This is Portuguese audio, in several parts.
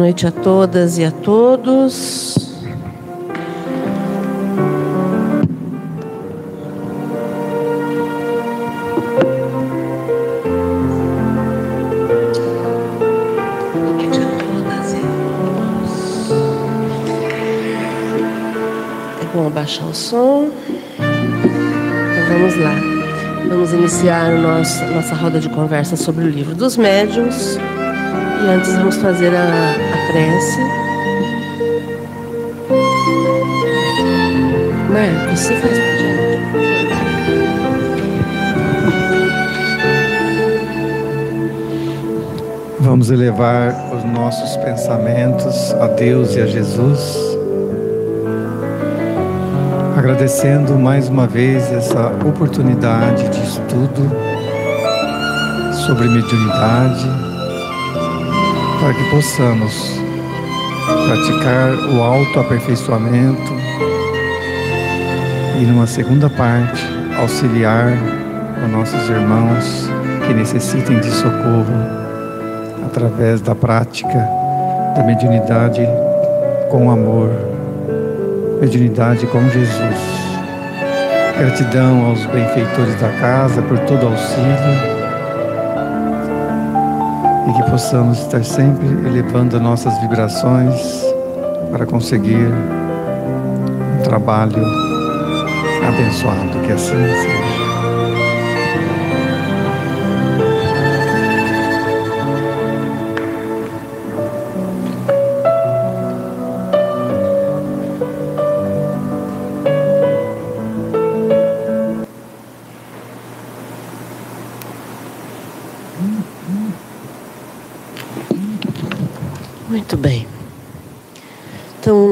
noite a todas e a todos. É bom abaixar o som. Então vamos lá. Vamos iniciar nosso, nossa roda de conversa sobre o livro dos médiuns. E antes vamos fazer a, a prece. Marcos, você faz pra gente. Vamos elevar os nossos pensamentos a Deus e a Jesus, agradecendo mais uma vez essa oportunidade de estudo sobre mediunidade, para que possamos praticar o autoaperfeiçoamento e, numa segunda parte, auxiliar os nossos irmãos que necessitem de socorro através da prática da mediunidade com amor, mediunidade com Jesus. Gratidão aos benfeitores da casa por todo auxílio e que possamos estar sempre elevando nossas vibrações para conseguir um trabalho abençoado, que assim seja.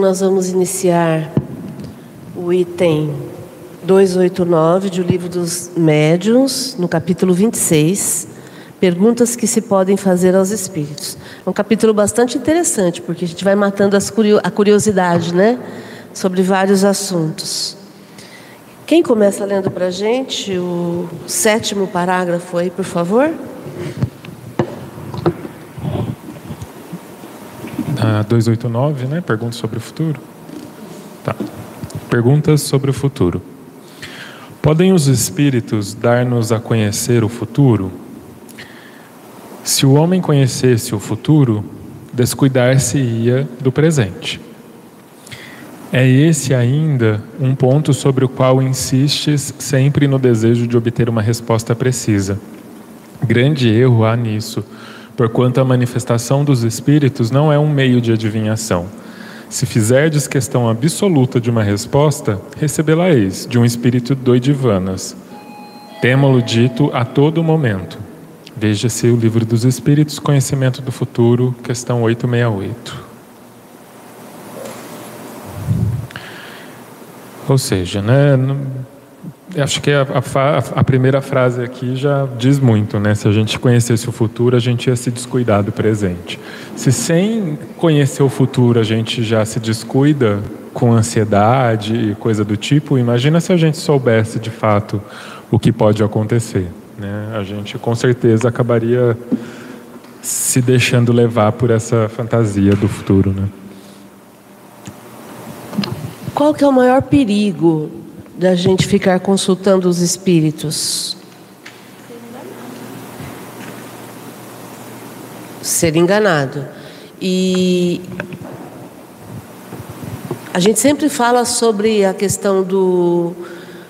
Nós vamos iniciar o item 289 do Livro dos Médiuns, no capítulo 26, Perguntas que se podem fazer aos espíritos. É um capítulo bastante interessante, porque a gente vai matando curio a curiosidade, né? Sobre vários assuntos. Quem começa lendo para a gente o sétimo parágrafo aí, por favor? A 289, né? Perguntas sobre o futuro. Tá. Perguntas sobre o futuro. Podem os espíritos dar-nos a conhecer o futuro? Se o homem conhecesse o futuro, descuidar-se-ia do presente. É esse ainda um ponto sobre o qual insistes sempre no desejo de obter uma resposta precisa. Grande erro há nisso, porquanto a manifestação dos espíritos não é um meio de adivinhação. Se fizerdes questão absoluta de uma resposta, recebê-la-eis de um espírito doidivanas. Temo-lo dito a todo momento. Veja-se o livro dos Espíritos, Conhecimento do Futuro, questão 868. Ou seja, né, acho que a, a, a, primeira frase aqui já diz muito, né? Se a gente conhecesse o futuro, a gente ia se descuidar do presente. Se sem conhecer o futuro a gente já se descuida com ansiedade e coisa do tipo, imagina se a gente soubesse de fato o que pode acontecer. Né? A gente com certeza acabaria se deixando levar por essa fantasia do futuro. Né? Qual que é o maior perigo da gente ficar consultando os espíritos? Ser enganado. E a gente sempre fala sobre a questão do,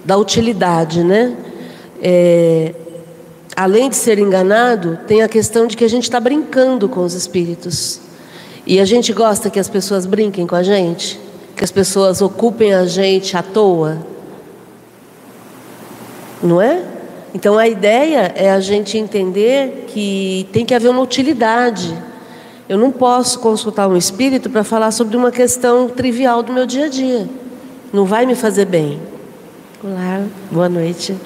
da utilidade, né? É, além de ser enganado, tem a questão de que a gente está brincando com os espíritos. E a gente gosta que as pessoas brinquem com a gente, que as pessoas ocupem a gente à toa. Não é? Então a ideia é a gente entender que tem que haver uma utilidade. Eu não posso consultar um espírito para falar sobre uma questão trivial do meu dia a dia. Não vai me fazer bem. Olá, boa noite.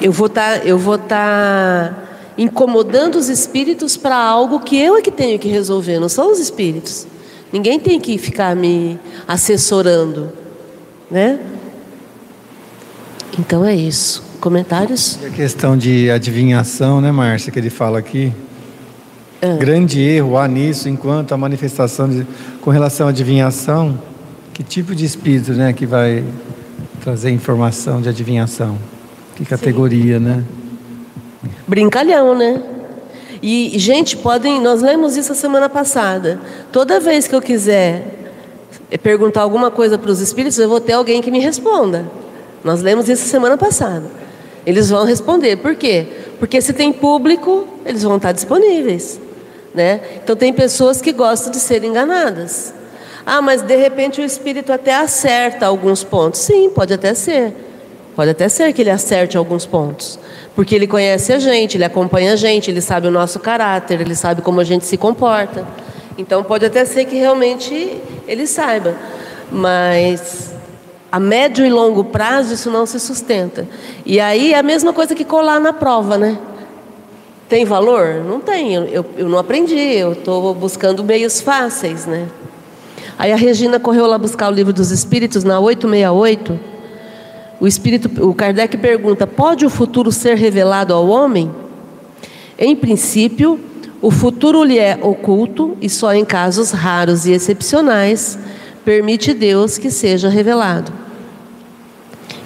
Eu vou estar, tá, eu vou estar tá incomodando os espíritos para algo que eu é que tenho que resolver, não são os espíritos. Ninguém tem que ficar me assessorando, né? Então é isso. Comentários? E a questão de adivinhação, né, Márcia, que ele fala aqui. é. grande erro há nisso enquanto a manifestação de, com relação à adivinhação? Que tipo de espírito né, que vai trazer informação de adivinhação? Que categoria, Sim. né? Brincalhão, né? E, gente, podem. Nós lemos isso a semana passada. Toda vez que eu quiser perguntar alguma coisa para os espíritos, eu vou ter alguém que me responda. Nós lemos isso semana passada. Eles vão responder. Por quê? Porque se tem público, eles vão estar disponíveis. Né? Então, tem pessoas que gostam de ser enganadas. Ah, mas de repente o espírito até acerta alguns pontos. Sim, pode até ser. Pode até ser que ele acerte alguns pontos. Porque ele conhece a gente, ele acompanha a gente, ele sabe o nosso caráter, ele sabe como a gente se comporta. Então pode até ser que realmente ele saiba. Mas a médio e longo prazo isso não se sustenta. E aí é a mesma coisa que colar na prova, né? Tem valor? Não tem. Eu, eu não aprendi, eu estou buscando meios fáceis, né? Aí a Regina correu lá buscar o livro dos Espíritos na 868 o espírito, o Kardec pergunta: pode o futuro ser revelado ao homem? Em princípio, o futuro lhe é oculto e só em casos raros e excepcionais permite Deus que seja revelado.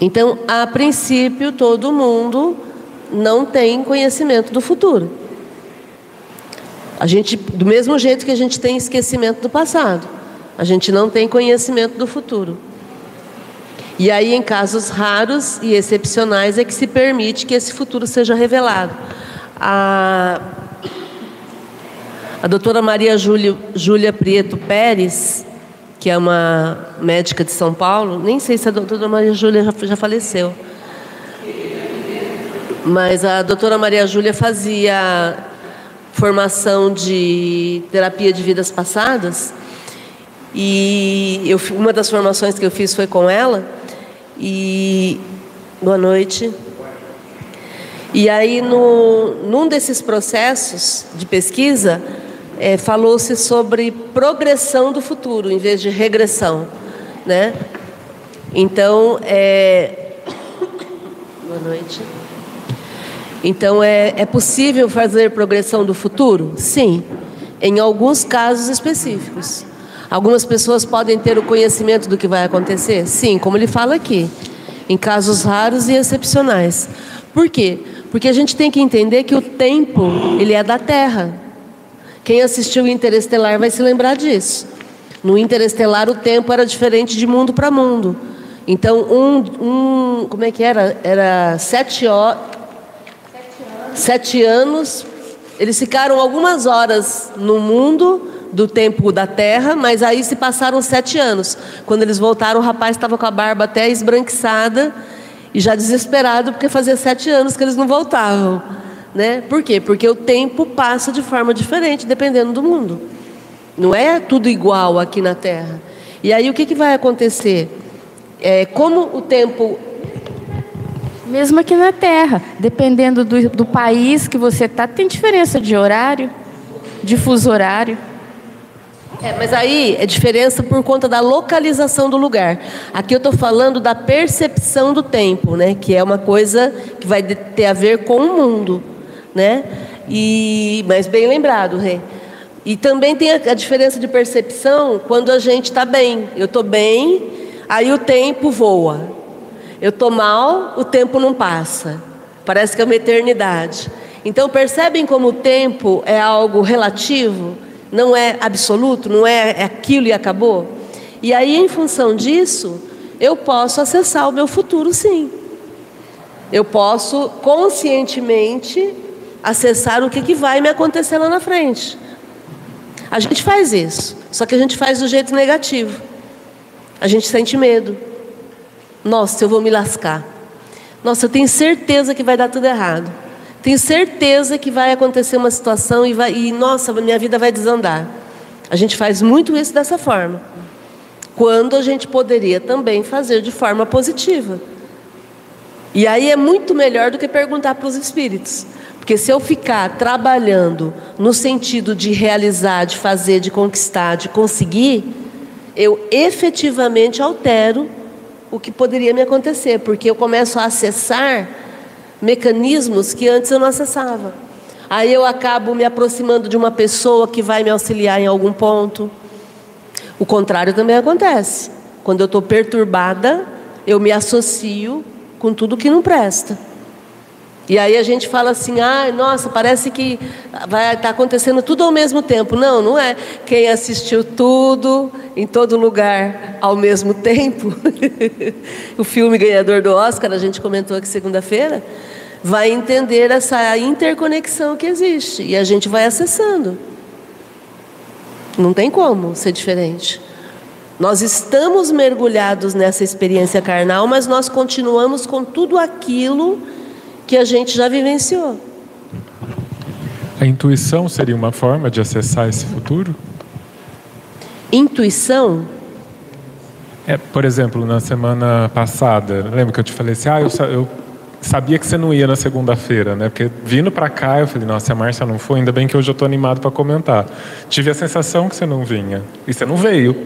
Então, a princípio, todo mundo não tem conhecimento do futuro. A gente, do mesmo jeito que a gente tem esquecimento do passado, a gente não tem conhecimento do futuro. E aí, em casos raros e excepcionais, é que se permite que esse futuro seja revelado. A, a doutora Maria Júlia, Júlia Prieto Pérez, que é uma médica de São Paulo, nem sei se a doutora Maria Júlia já, já faleceu, mas a doutora Maria Júlia fazia formação de terapia de vidas passadas. E eu, uma das formações que eu fiz foi com ela. E boa noite. E aí, no, num desses processos de pesquisa, é, falou-se sobre progressão do futuro em vez de regressão, né? Então, é... boa noite. Então, é, é possível fazer progressão do futuro? Sim, em alguns casos específicos. Algumas pessoas podem ter o conhecimento do que vai acontecer? Sim, como ele fala aqui, em casos raros e excepcionais. Por quê? Porque a gente tem que entender que o tempo, ele é da Terra. Quem assistiu o Interestelar vai se lembrar disso. No Interestelar o tempo era diferente de mundo para mundo. Então, um, um, como é que era? Era sete, ho sete anos. Eles ficaram algumas horas no mundo do tempo da terra, mas aí se passaram sete anos. Quando eles voltaram, o rapaz estava com a barba até esbranquiçada e já desesperado, porque fazia sete anos que eles não voltavam. Né? Por quê? Porque o tempo passa de forma diferente, dependendo do mundo. Não é tudo igual aqui na Terra. E aí o que, que vai acontecer? É, como o tempo mesmo aqui na Terra, dependendo do, do país que você está, tem diferença de horário, de fuso horário. É, mas aí é diferença por conta da localização do lugar. Aqui eu estou falando da percepção do tempo, né? Que é uma coisa que vai ter a ver com o mundo, né? E, mas bem lembrado, Rê. E também tem a, a diferença de percepção quando a gente está bem. Eu estou bem, aí o tempo voa. Eu estou mal, o tempo não passa. Parece que é uma eternidade. Então percebem como o tempo é algo relativo? não é absoluto, não é, é aquilo e acabou. E aí, em função disso, eu posso acessar o meu futuro, sim. Eu posso conscientemente acessar o que, que vai me acontecer lá na frente. A gente faz isso, só que a gente faz do jeito negativo. A gente sente medo. Nossa, eu vou me lascar. Nossa, eu tenho certeza que vai dar tudo errado. Tenho certeza que vai acontecer uma situação e, vai, e nossa, minha vida vai desandar. A gente faz muito isso dessa forma. Quando a gente poderia também fazer de forma positiva. E aí é muito melhor do que perguntar para os espíritos. Porque se eu ficar trabalhando no sentido de realizar, de fazer, de conquistar, de conseguir, eu efetivamente altero o que poderia me acontecer, porque eu começo a acessar mecanismos que antes eu não acessava. Aí eu acabo me aproximando de uma pessoa que vai me auxiliar em algum ponto. O contrário também acontece. Quando eu estou perturbada, eu me associo com tudo que não presta. E aí a gente fala assim, ah, nossa, parece que vai estar tá acontecendo tudo ao mesmo tempo. Não, não é. Quem assistiu tudo, em todo lugar, ao mesmo tempo, o filme ganhador do Oscar, a gente comentou aqui segunda-feira, vai entender essa interconexão que existe. E a gente vai acessando. Não tem como ser diferente. Nós estamos mergulhados nessa experiência carnal, mas nós continuamos com tudo aquilo que a gente já vivenciou. A intuição seria uma forma de acessar esse futuro? Intuição? É, por exemplo, na semana passada, lembra que eu te falei assim, ah, eu, eu sabia que você não ia na segunda-feira, né? Porque vindo para cá, eu falei, nossa, a Márcia não foi, ainda bem que hoje eu estou animado para comentar. Tive a sensação que você não vinha. E você não veio.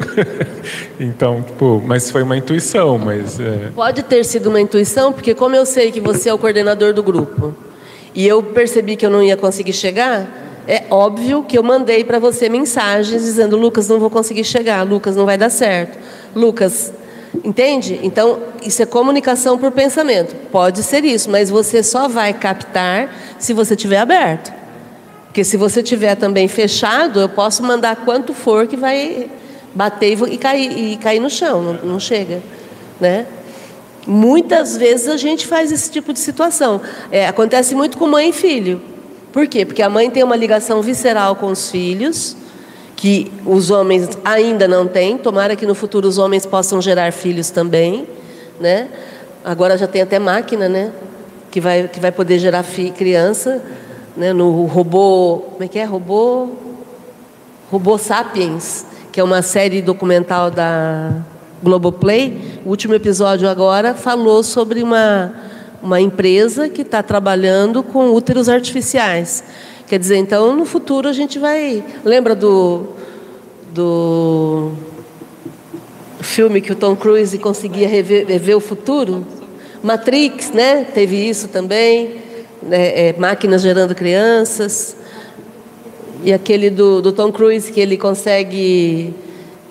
então, tipo, mas foi uma intuição, mas... É... Pode ter sido uma intuição, porque como eu sei que você é o coordenador do grupo, e eu percebi que eu não ia conseguir chegar, é óbvio que eu mandei para você mensagens dizendo, Lucas, não vou conseguir chegar, Lucas, não vai dar certo. Lucas, Entende? Então, isso é comunicação por pensamento. Pode ser isso, mas você só vai captar se você estiver aberto. Porque se você estiver também fechado, eu posso mandar quanto for que vai bater e cair, e cair no chão, não, não chega. Né? Muitas vezes a gente faz esse tipo de situação. É, acontece muito com mãe e filho. Por quê? Porque a mãe tem uma ligação visceral com os filhos que os homens ainda não têm. Tomara que no futuro os homens possam gerar filhos também, né? Agora já tem até máquina, né? Que vai, que vai poder gerar fi, criança, né? No robô, como é que é? Robô, robô Sapiens, que é uma série documental da Globoplay. O último episódio agora falou sobre uma uma empresa que está trabalhando com úteros artificiais. Quer dizer, então no futuro a gente vai. Lembra do, do filme que o Tom Cruise conseguia rever, rever o futuro? Matrix, né? Teve isso também. Né? É, máquinas gerando crianças. E aquele do, do Tom Cruise que ele consegue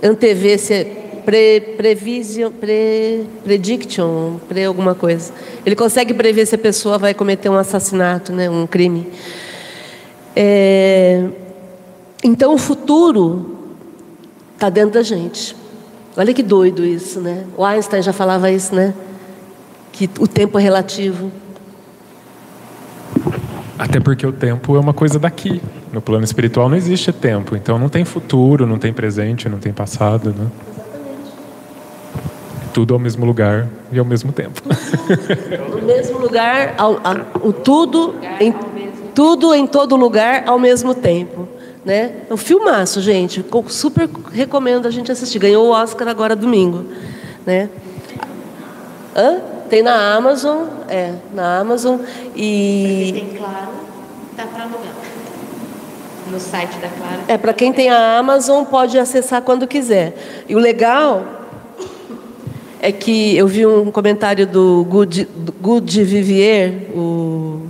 antever se pre, prevision, pre, prediction, pre alguma coisa. Ele consegue prever se a pessoa vai cometer um assassinato, né, um crime. É, então o futuro está dentro da gente. Olha que doido isso, né? O Einstein já falava isso, né? Que o tempo é relativo. Até porque o tempo é uma coisa daqui. No plano espiritual não existe tempo. Então não tem futuro, não tem presente, não tem passado, né? Exatamente. Tudo ao mesmo lugar e ao mesmo tempo. No mesmo lugar, ao, ao, o tudo em tudo em todo lugar ao mesmo tempo. Né? É um filmaço, gente. Super recomendo a gente assistir. Ganhou o Oscar agora domingo. Né? Hã? Tem na Amazon, é, na Amazon. E. Tem claro, dá para alugar. No site da Clara. É, para quem tem a Amazon, pode acessar quando quiser. E o legal é que eu vi um comentário do Good, Good Vivier, o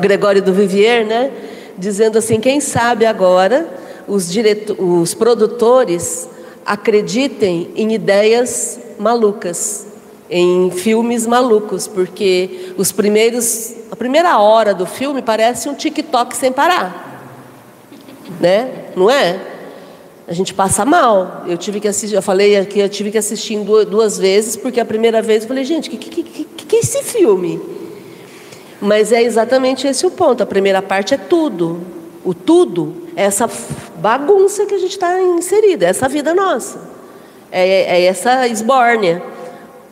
Gregório do Vivier, né? Dizendo assim: quem sabe agora os, direto, os produtores acreditem em ideias malucas, em filmes malucos, porque os primeiros, a primeira hora do filme parece um TikTok sem parar, né? Não é? A gente passa mal. Eu tive que assistir, eu falei aqui, eu tive que assistir duas, vezes, porque a primeira vez eu falei, gente, que, que, que, que é esse filme? Mas é exatamente esse o ponto. A primeira parte é tudo. O tudo é essa bagunça que a gente está inserida, é essa vida nossa. É, é essa esbórnia,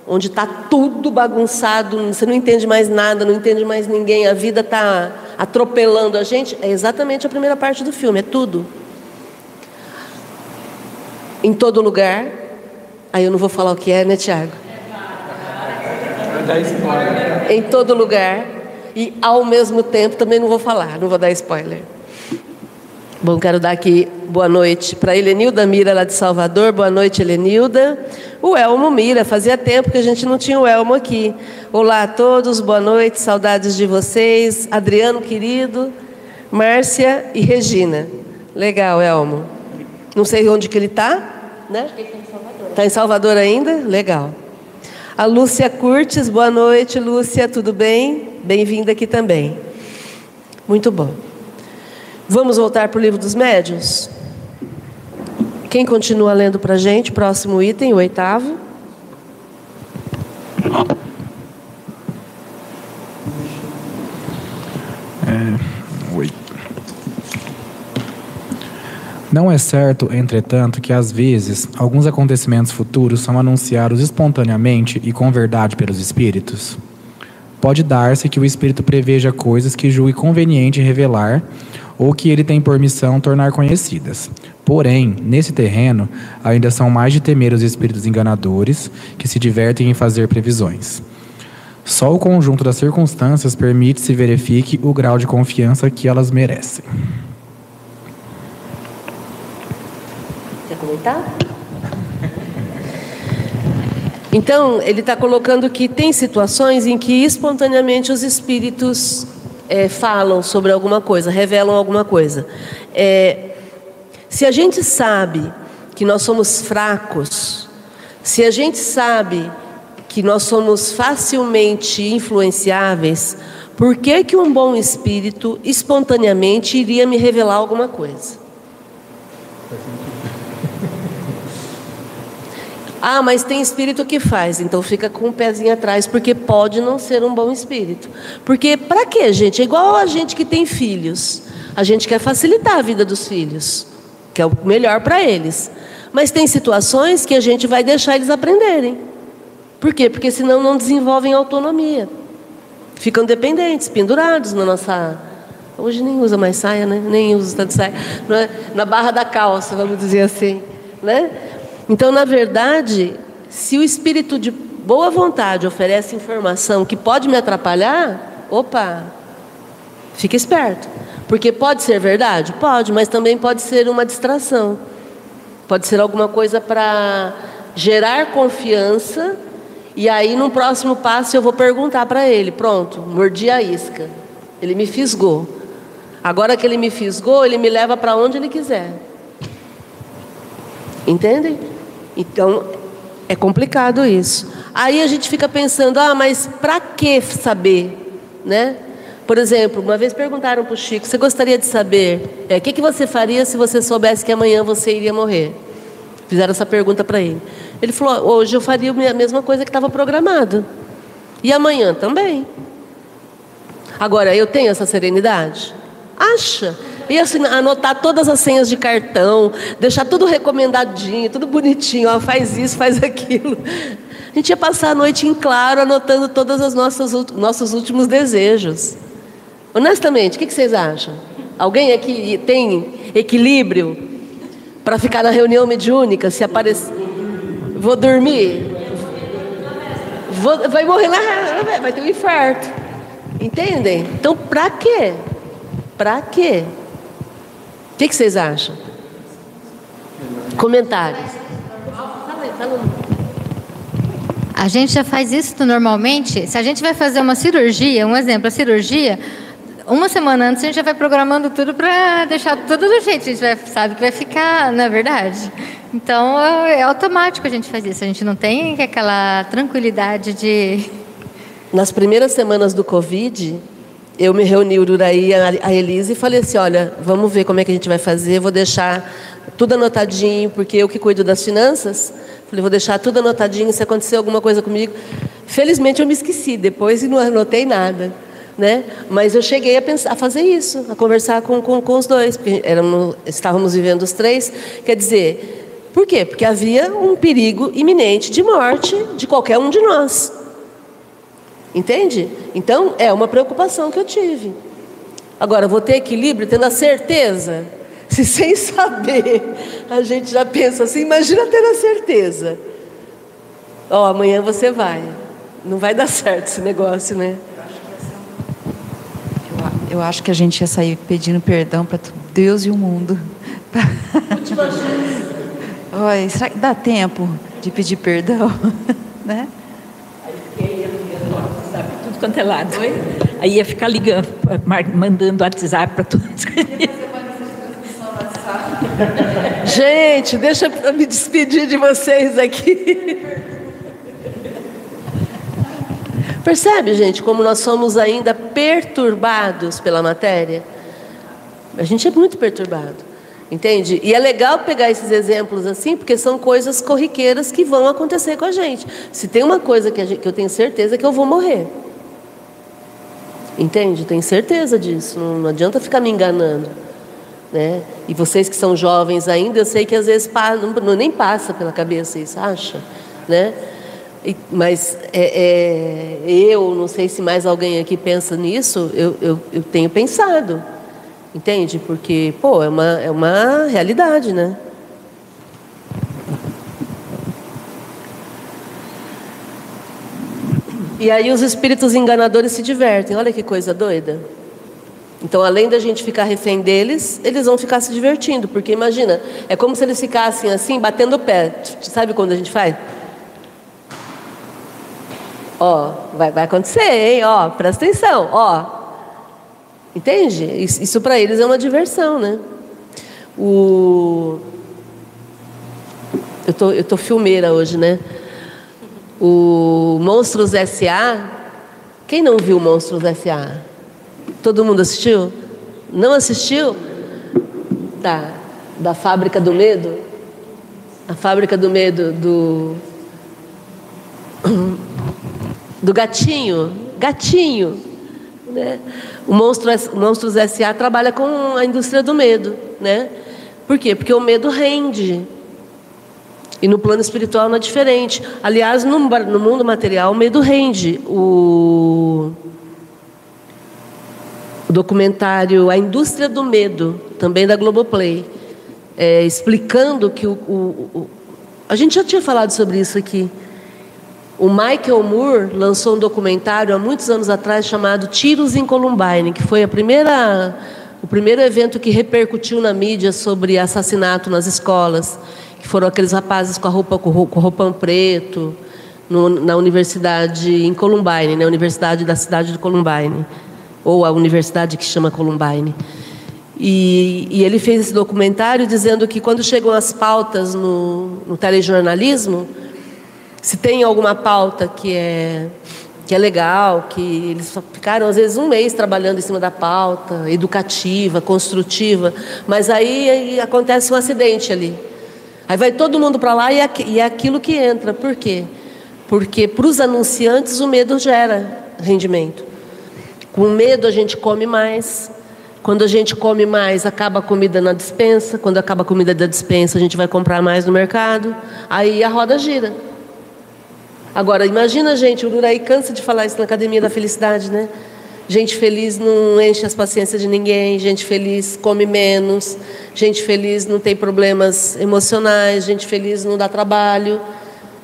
onde está tudo bagunçado, você não entende mais nada, não entende mais ninguém, a vida está atropelando a gente. É exatamente a primeira parte do filme, é tudo. Em todo lugar. Aí eu não vou falar o que é, né, Tiago? Em todo lugar e ao mesmo tempo também não vou falar, não vou dar spoiler. Bom, quero dar aqui boa noite para Helenilda Mira, lá de Salvador. Boa noite, Helenilda. O Elmo Mira, fazia tempo que a gente não tinha o Elmo aqui. Olá a todos, boa noite, saudades de vocês. Adriano, querido, Márcia e Regina. Legal, Elmo. Não sei onde que ele está, né? Está em Salvador ainda? Legal. A Lúcia Curtis, boa noite, Lúcia, tudo bem? Bem-vinda aqui também. Muito bom. Vamos voltar para o livro dos médios? Quem continua lendo para a gente? Próximo item, o oitavo. É, oi. Não é certo, entretanto, que às vezes alguns acontecimentos futuros são anunciados espontaneamente e com verdade pelos espíritos? Pode dar-se que o espírito preveja coisas que julgue conveniente revelar ou que ele tem por missão tornar conhecidas. Porém, nesse terreno, ainda são mais de temer os espíritos enganadores que se divertem em fazer previsões. Só o conjunto das circunstâncias permite se verifique o grau de confiança que elas merecem. Quer comentar? Então, ele está colocando que tem situações em que espontaneamente os espíritos é, falam sobre alguma coisa, revelam alguma coisa. É, se a gente sabe que nós somos fracos, se a gente sabe que nós somos facilmente influenciáveis, por que, que um bom espírito espontaneamente iria me revelar alguma coisa? Ah, mas tem espírito que faz, então fica com o pezinho atrás, porque pode não ser um bom espírito. Porque para quê, gente? É igual a gente que tem filhos. A gente quer facilitar a vida dos filhos, que é o melhor para eles. Mas tem situações que a gente vai deixar eles aprenderem. Por quê? Porque senão não desenvolvem autonomia. Ficam dependentes, pendurados na nossa. Hoje nem usa mais saia, né? Nem usa tanto saia. É? Na barra da calça, vamos dizer assim. Né? Então, na verdade, se o espírito de boa vontade oferece informação que pode me atrapalhar, opa, fique esperto. Porque pode ser verdade? Pode, mas também pode ser uma distração. Pode ser alguma coisa para gerar confiança. E aí, no próximo passo, eu vou perguntar para ele: pronto, mordi a isca. Ele me fisgou. Agora que ele me fisgou, ele me leva para onde ele quiser. Entendem? Então, é complicado isso. Aí a gente fica pensando, ah, mas para que saber, né? Por exemplo, uma vez perguntaram para o Chico, você gostaria de saber é, o que, que você faria se você soubesse que amanhã você iria morrer? Fizeram essa pergunta para ele. Ele falou, hoje eu faria a mesma coisa que estava programado. E amanhã também. Agora, eu tenho essa serenidade? Acha? E assim, anotar todas as senhas de cartão, deixar tudo recomendadinho, tudo bonitinho, ó, faz isso, faz aquilo. A gente ia passar a noite em claro anotando todos os nossos, nossos últimos desejos. Honestamente, o que, vocês acham? Alguém aqui tem equilíbrio para ficar na reunião mediúnica? Se aparecer. Vou dormir? Vou... vai morrer lá, vai ter um infarto. Entendem? Então, para quê? Para quê? O que, que, vocês acham? Comentários. A gente já faz isso normalmente. Se a gente vai fazer uma cirurgia, um exemplo, a cirurgia, uma semana antes a gente já vai programando tudo para deixar tudo do jeito. A gente vai, sabe que vai ficar, na é verdade. Então é automático a gente fazer isso. A gente não tem aquela tranquilidade de. Nas primeiras semanas do Covid, eu me reuni, o Uraí e a Elise, e falei assim: olha, vamos ver como é que a gente vai fazer, vou deixar tudo anotadinho, porque eu que cuido das finanças. Falei, vou deixar tudo anotadinho, se acontecer alguma coisa comigo. Felizmente eu me esqueci depois e não anotei nada. Né? Mas eu cheguei a, pensar, a fazer isso, a conversar com, com, com os dois, porque éramos, estávamos vivendo os três. Quer dizer, por quê? Porque havia um perigo iminente de morte de qualquer um de nós. Entende? Então, é uma preocupação que eu tive. Agora, vou ter equilíbrio tendo a certeza. Se sem saber a gente já pensa assim, imagina ter a certeza. Ó, oh, amanhã você vai. Não vai dar certo esse negócio, né? Eu acho que a gente ia sair pedindo perdão para Deus e o mundo. Última chance. Oi, será que dá tempo de pedir perdão? né? Aí fiquei, sabe? tudo quanto é lado. Aí ia ficar ligando, mandando WhatsApp para todos. Gente, deixa eu me despedir de vocês aqui. Percebe, gente, como nós somos ainda perturbados pela matéria? A gente é muito perturbado, entende? E é legal pegar esses exemplos assim, porque são coisas corriqueiras que vão acontecer com a gente. Se tem uma coisa que, gente, que eu tenho certeza é que eu vou morrer. Entende? Tenho certeza disso. Não, não adianta ficar me enganando. Né? E vocês que são jovens ainda, eu sei que às vezes não, nem passa pela cabeça isso, acha? Né? E, mas é, é, eu, não sei se mais alguém aqui pensa nisso, eu, eu, eu tenho pensado, entende? Porque, pô, é uma, é uma realidade, né? E aí os espíritos enganadores se divertem, olha que coisa doida. Então, além da gente ficar refém deles, eles vão ficar se divertindo, porque imagina, é como se eles ficassem assim, batendo o pé. Sabe quando a gente faz? Ó, vai, vai acontecer, hein? Ó, presta atenção, ó. Entende? Isso, para eles é uma diversão, né? O... Eu tô, eu tô filmeira hoje, né? O Monstros S.A. Quem não viu Monstros S.A.? Todo mundo assistiu? Não assistiu? Tá. Da Fábrica do Medo? A Fábrica do Medo do. Do gatinho. Gatinho. Né? O, Monstro, Monstros S.A. trabalha com a indústria do medo. Né? Por quê? Porque o medo rende. E no plano espiritual não é diferente. Aliás, no, no mundo material, o medo rende. O documentário A Indústria do Medo, também da Globoplay, é, explicando que o, o, o, A gente já tinha falado sobre isso aqui. O Michael Moore lançou um documentário há muitos anos atrás chamado Tiros em Columbine, que foi a primeira, o primeiro evento que repercutiu na mídia sobre assassinato nas escolas, que foram aqueles rapazes com a roupa com roupão preto, no, na universidade em Columbine, na né, Universidade da cidade de Columbine ou a universidade que chama Columbine. E, e, ele fez esse documentário dizendo que quando chegam as pautas no, no telejornalismo, se tem alguma pauta que é, que é legal, que eles ficaram às vezes um mês trabalhando em cima da pauta, educativa, construtiva, mas aí, aí acontece um acidente ali. Aí vai todo mundo para lá e é, e é aquilo que entra. Por quê? Porque para os anunciantes o medo gera rendimento. Com medo a gente come mais. Quando a gente come mais, acaba a comida na dispensa. Quando acaba a comida da dispensa, a gente vai comprar mais no mercado. Aí a roda gira. Agora, imagina, gente, o Uraí cansa de falar isso na Academia da Felicidade, né? Gente feliz não enche as paciências de ninguém, gente feliz come menos, gente feliz não tem problemas emocionais, gente feliz não dá trabalho,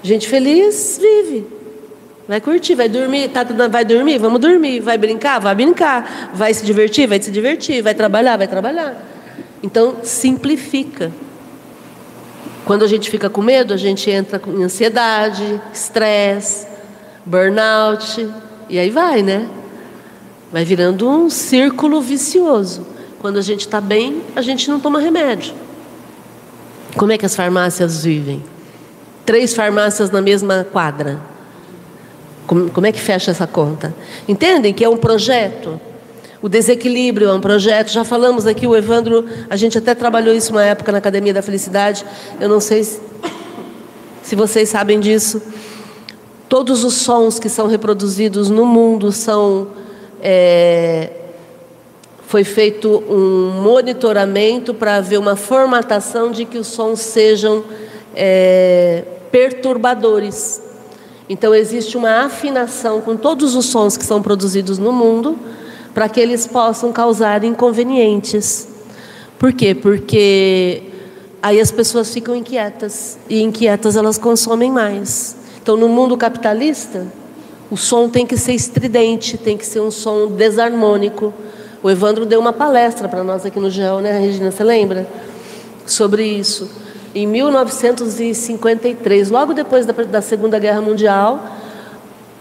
gente feliz vive. Vai curtir, vai dormir, tá, vai dormir, vamos dormir, vai brincar, vai brincar, vai se divertir, vai se divertir, vai trabalhar, vai trabalhar. Então simplifica. Quando a gente fica com medo, a gente entra em ansiedade, estresse, burnout, e aí vai, né? Vai virando um círculo vicioso. Quando a gente está bem, a gente não toma remédio. Como é que as farmácias vivem? Três farmácias na mesma quadra. Como, é que fecha essa conta? Entendem que é um projeto? O desequilíbrio é um projeto. Já falamos aqui, o Evandro, a gente até trabalhou isso uma época na Academia da Felicidade. Eu não sei se, se vocês sabem disso. Todos os sons que são reproduzidos no mundo são. É, foi feito um monitoramento para haver uma formatação de que os sons sejam é, perturbadores. Então existe uma afinação com todos os sons que são produzidos no mundo para que eles possam causar inconvenientes. Por quê? Porque aí as pessoas ficam inquietas e inquietas elas consomem mais. Então no mundo capitalista, o som tem que ser estridente, tem que ser um som desarmônico. O Evandro deu uma palestra para nós aqui no GEL, né, Regina? Você lembra? Sobre isso em 1953, logo depois da, da Segunda Guerra Mundial,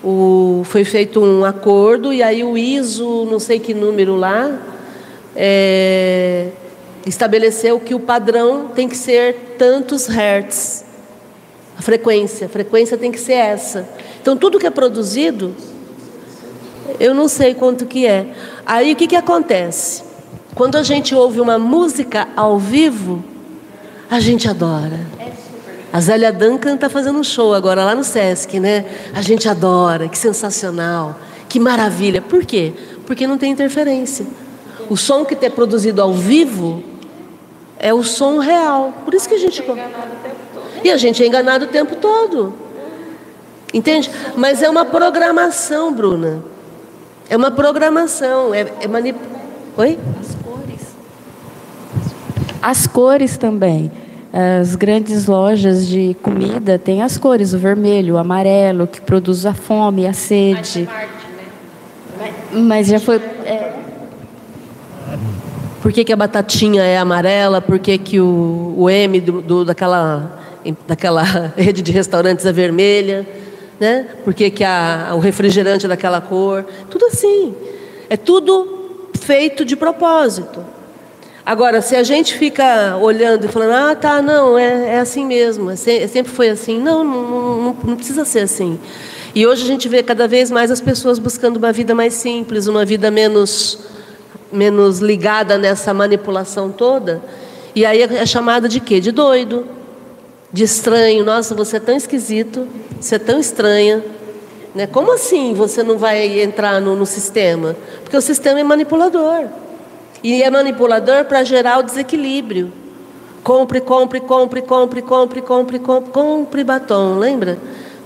O, foi feito um acordo e aí o ISO, não sei que número lá, é, estabeleceu que o padrão tem que ser tantos hertz. A frequência, a frequência tem que ser essa. Então tudo que é produzido, eu não sei quanto que é. Aí o que, que acontece? Quando a gente ouve uma música ao vivo, a gente adora. A Zélia Duncan está fazendo um show agora lá no Sesc, né? A gente adora, que sensacional, que maravilha. Por quê? Porque não tem interferência. O som que é produzido ao vivo é o som real. Por isso que a gente. E a gente é enganado o tempo todo. Entende? Mas é uma programação, Bruna. É uma programação. É, é manip... Oi? As cores. As cores também. As grandes lojas de comida têm as cores, o vermelho, o amarelo, que produz a fome, a sede. Mas já foi. É... Por que, que, a batatinha é amarela? Por que, que o, o M do, do, daquela, daquela rede de restaurantes é vermelha? Né? Por que, a, o refrigerante é daquela cor? Tudo assim. É tudo feito de propósito. Agora, se a gente fica olhando e falando, ah, tá, não, é, é assim mesmo, é, se, sempre foi assim. Não, não, não, não precisa ser assim. E hoje a gente vê cada vez mais as pessoas buscando uma vida mais simples, uma vida menos, menos ligada nessa manipulação toda. E aí é chamada de quê? De doido, de estranho. Nossa, você é tão esquisito, você é tão estranha. Né? Como assim você não vai entrar no, no sistema? Porque o sistema é manipulador. E é manipulador para gerar o desequilíbrio. Compre, compre, compre, compre, compre, compre, compre, compre batom, lembra?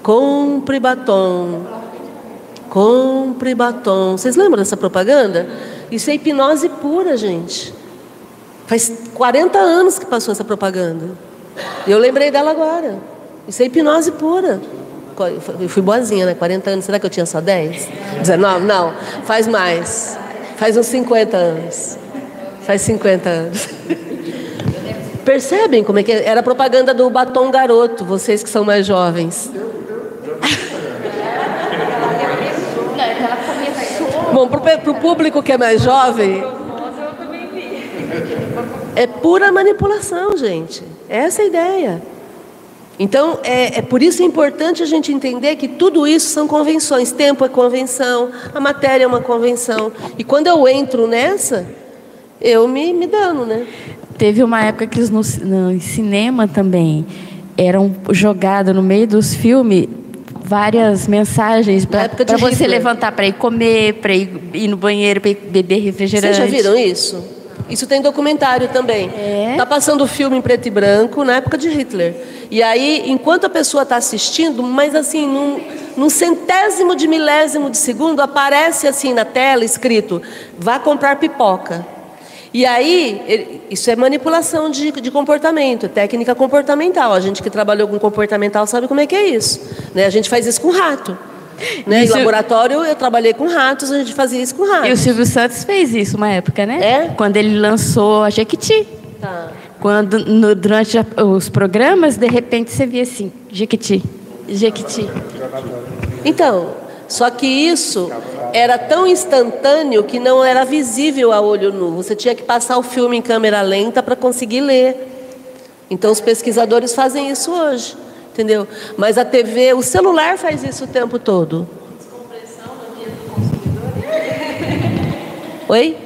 Compre batom. Compre batom. Vocês lembram dessa propaganda? Isso é hipnose pura, gente. Faz 40 anos que passou essa propaganda. Eu lembrei dela agora. Isso é hipnose pura. Eu fui boazinha, né? 40 anos. Será que eu tinha só 10? 19? Não, faz mais. Faz uns 50 anos. Faz 50 anos. Percebem como é que é? era a propaganda do batom garoto, vocês que são mais jovens. Bom, para o público que é mais jovem, é pura manipulação, gente. Essa é a ideia. Então, é, é, por isso é importante a gente entender que tudo isso são convenções. Tempo é convenção, a matéria é uma convenção. E quando eu entro nessa, eu me, me dano, né? Teve uma época que no, no cinema também eram jogadas no meio dos filmes várias mensagens para você levantar para ir comer, para ir, ir, no banheiro, para beber refrigerante. Vocês já viram isso? Isso tem documentário também. É. Tá passando o filme em preto e branco na época de Hitler. E aí, enquanto a pessoa está assistindo, mas assim, num, num centésimo de milésimo de segundo, aparece assim na tela escrito: vá comprar pipoca. E aí, isso é manipulação de, de comportamento, técnica comportamental. A gente que trabalhou com comportamental sabe como é que é isso. Né? A gente faz isso com rato. Né? Em laboratório eu trabalhei com ratos, a gente fazia isso com ratos. E o Silvio Santos fez isso uma época, né? É? Quando ele lançou a Jequiti. Tá. Quando no, durante os programas, de repente você via assim, Jequiti, Jequiti. Então, só que isso era tão instantâneo que não era visível a olho nu. Você tinha que passar o filme em câmera lenta para conseguir ler. Então os pesquisadores fazem isso hoje, entendeu? Mas a TV, o celular faz isso o tempo todo. Descompressão no dia do consumidor. Oi?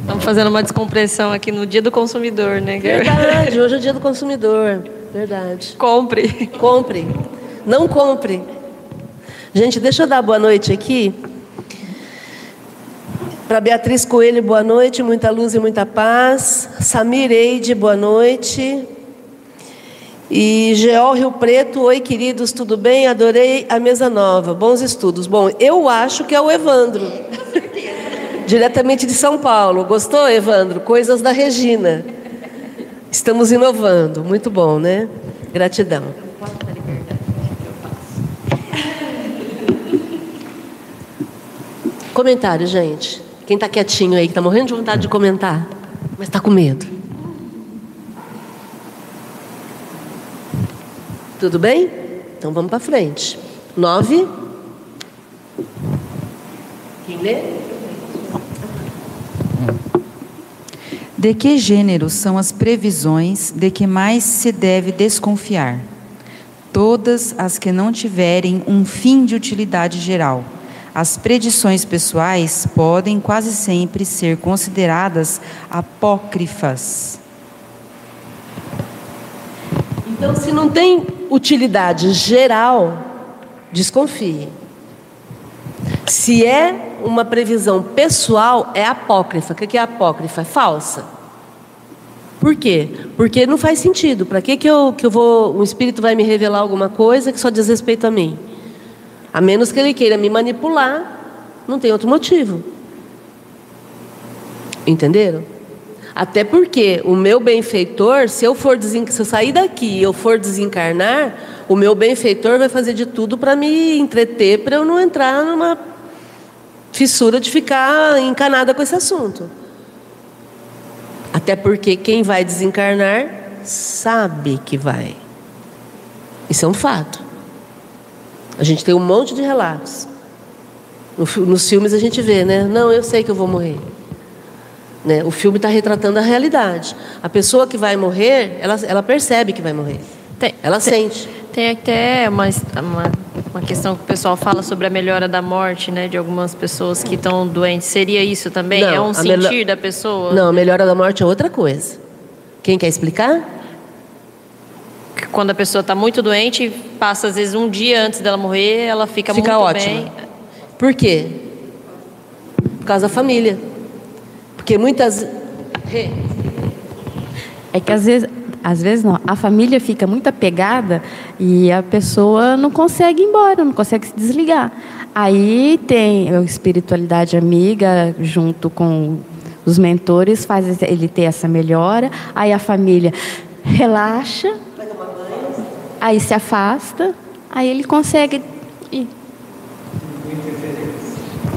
Estamos fazendo uma descompressão aqui no dia do consumidor, né? Verdade, hoje é o dia do consumidor. Verdade. Compre. Compre. Não compre. Gente, deixa eu dar boa noite aqui. Para Beatriz Coelho, boa noite, muita luz e muita paz. Samir Eide, boa noite. E Geol Rio Preto, oi queridos, tudo bem? Adorei a mesa nova, bons estudos. Bom, eu acho que é o Evandro, diretamente de São Paulo. Gostou, Evandro? Coisas da Regina. Estamos inovando, muito bom, né? Gratidão. Comentário, gente. Quem está quietinho aí, que está morrendo de vontade de comentar, mas está com medo. Tudo bem? Então vamos para frente. Nove. Quem lê? De que gênero são as previsões de que mais se deve desconfiar? Todas as que não tiverem um fim de utilidade geral. As predições pessoais podem quase sempre ser consideradas apócrifas. Então, se não tem utilidade geral, desconfie. Se é uma previsão pessoal, é apócrifa. O que é apócrifa? É falsa. Por quê? Porque não faz sentido. Para que, que, eu, que eu vou. Um espírito vai me revelar alguma coisa que só diz respeito a mim? A menos que ele queira me manipular, não tem outro motivo. Entenderam? Até porque o meu benfeitor, se eu for se eu sair daqui e eu for desencarnar, o meu benfeitor vai fazer de tudo para me entreter, para eu não entrar numa fissura de ficar encanada com esse assunto. Até porque quem vai desencarnar sabe que vai. Isso é um fato. A gente tem um monte de relatos. Nos filmes a gente vê, né? Não, eu sei que eu vou morrer. Né? O filme está retratando a realidade. A pessoa que vai morrer, ela, ela percebe que vai morrer. Tem, ela tem, sente. Tem até uma, uma, uma, questão que o pessoal fala sobre a melhora da morte, né? De algumas pessoas que estão doentes. Seria isso também? Não, é um sentir da pessoa? Não, a melhora da morte é outra coisa. Quem quer explicar? Quando a pessoa está muito doente, passa às vezes um dia antes dela morrer, ela fica, fica muito ótima. bem. Por quê? Por causa da família. Porque muitas. É que às vezes, às vezes não, a família fica muito apegada e a pessoa não consegue ir embora, não consegue se desligar. Aí tem a espiritualidade amiga junto com os mentores, faz ele ter essa melhora. Aí a família relaxa, aí se afasta, aí ele consegue ir.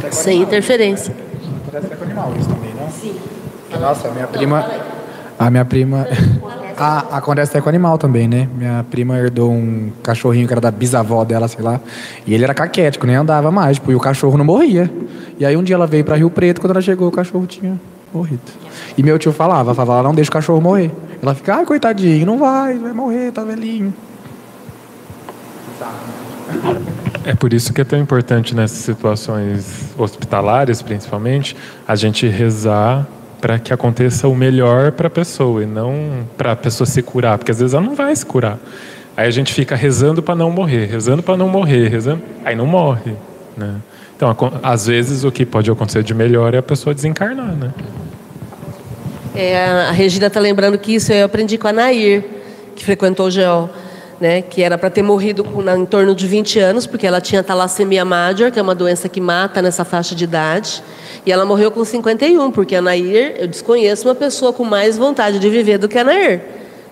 Sem interferência. Parece com animal isso também, não? Sim. Nossa, minha prima. A minha prima. Ah, acontece até com animal também, né? Minha prima herdou um cachorrinho que era da bisavó dela, sei lá. E ele era caquético, nem andava mais, tipo, e o cachorro não morria. E aí um dia ela veio para Rio Preto, quando ela chegou, o cachorro tinha morrido. E meu tio falava, falava, não deixa o cachorro morrer. Ela fica, ai, coitadinho, não vai, vai morrer, tá velhinho. É por isso que é tão importante nessas situações hospitalares, principalmente, a gente rezar para que aconteça o melhor para a pessoa e não para a pessoa se curar, porque às vezes ela não vai se curar. Aí a gente fica rezando para não morrer, rezando para não morrer, rezando, aí não morre, né? Então, às vezes o que pode acontecer de melhor é a pessoa desencarnar, né? É, a Regina está lembrando que isso eu aprendi com a Nair, que frequentou o GEOL né, que era para ter morrido com, na, em torno de 20 anos, porque ela tinha talassemia major, que é uma doença que mata nessa faixa de idade, e ela morreu com 51, porque a Nair, eu desconheço uma pessoa com mais vontade de viver do que a Nair.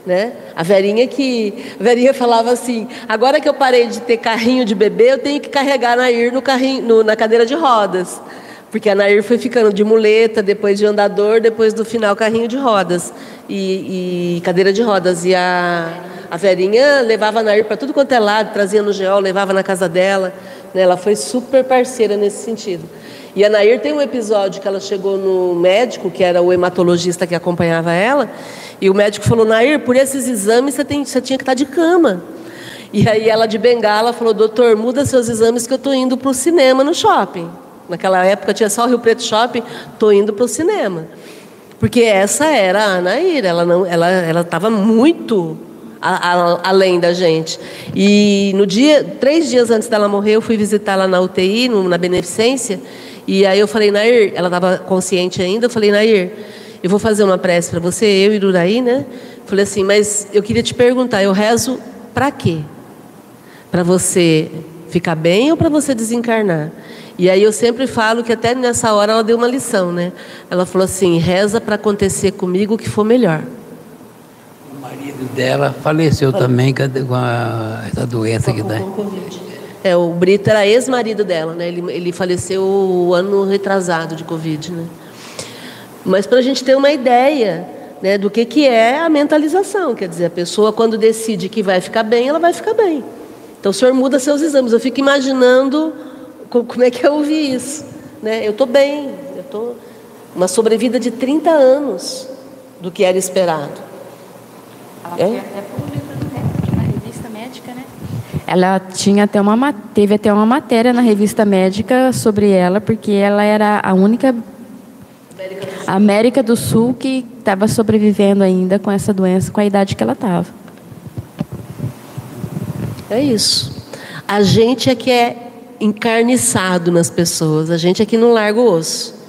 Né? A Verinha que a Verinha falava assim: agora que eu parei de ter carrinho de bebê, eu tenho que carregar a Nair no carrinho, no, na cadeira de rodas. Porque a Nair foi ficando de muleta, depois de andador, depois do final carrinho de rodas e, e cadeira de rodas. E a, a Verinha levava a Nair para tudo quanto é lado, trazia no geol, levava na casa dela. Né? Ela foi super parceira nesse sentido. E a Nair tem um episódio que ela chegou no médico, que era o hematologista que acompanhava ela, e o médico falou: Nair, por esses exames você, tem, você tinha que estar de cama. E aí ela de bengala falou: doutor, muda seus exames que eu estou indo para o cinema no shopping. Naquela época tinha só o Rio Preto Shopping, estou indo para o cinema. Porque essa era a Anaíra, ela não, ela ela estava muito a, a, além da gente. E no dia, três dias antes dela morrer, eu fui visitá-la na UTI, no, na Beneficência, e aí eu falei, Nair, ela estava consciente ainda, eu falei, Nair, eu vou fazer uma prece para você, eu e Uraí, né? Falei assim, mas eu queria te perguntar, eu rezo para quê? Para você ficar bem ou para você desencarnar? E aí eu sempre falo que até nessa hora ela deu uma lição, né? Ela falou assim: reza para acontecer comigo o que for melhor dela faleceu também com a, essa doença que tem. É, o Brito era ex-marido dela, né? Ele, ele faleceu o ano retrasado de Covid, né? Mas para a gente ter uma ideia né, do que, que é a mentalização, quer dizer, a pessoa quando decide que vai ficar bem, ela vai ficar bem. Então o senhor muda seus exames. Eu fico imaginando como é que eu ouvi isso. Né? Eu estou bem, eu estou uma sobrevida de 30 anos do que era esperado. Ela é? até pública na revista médica, né? Ela tinha até uma, teve até uma matéria na revista médica sobre ela, porque ela era a única América do Sul que estava sobrevivendo ainda com essa doença, com a idade que ela estava. É isso. A gente é que é encarniçado nas pessoas, a gente é que não larga o osso.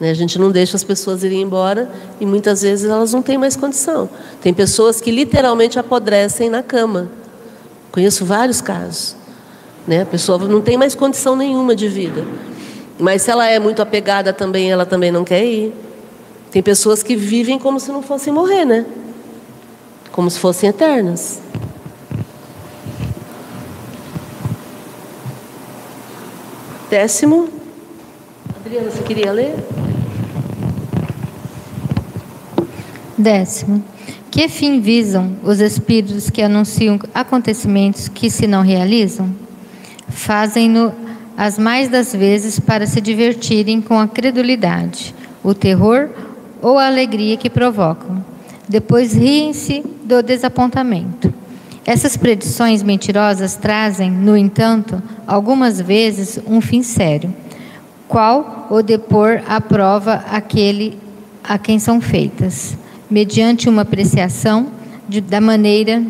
Né? A gente não deixa as pessoas irem embora e muitas vezes elas não têm mais condição. Tem pessoas que literalmente apodrecem na cama. Conheço vários casos. Né? A pessoa não tem mais condição nenhuma de vida. Mas se ela é muito apegada também, ela também não quer ir. Tem pessoas que vivem como se não fossem morrer, né? Como se fossem eternas. Décimo. Adriana, você queria ler? Décimo. Que fim visam os espíritos que anunciam acontecimentos que se não realizam? Fazem-no as mais das vezes para se divertirem com a credulidade, o terror ou a alegria que provocam. Depois riem-se do desapontamento. Essas predições mentirosas trazem, no entanto, algumas vezes um fim sério, qual o de pôr à prova aquele a quem são feitas, mediante uma apreciação de, da maneira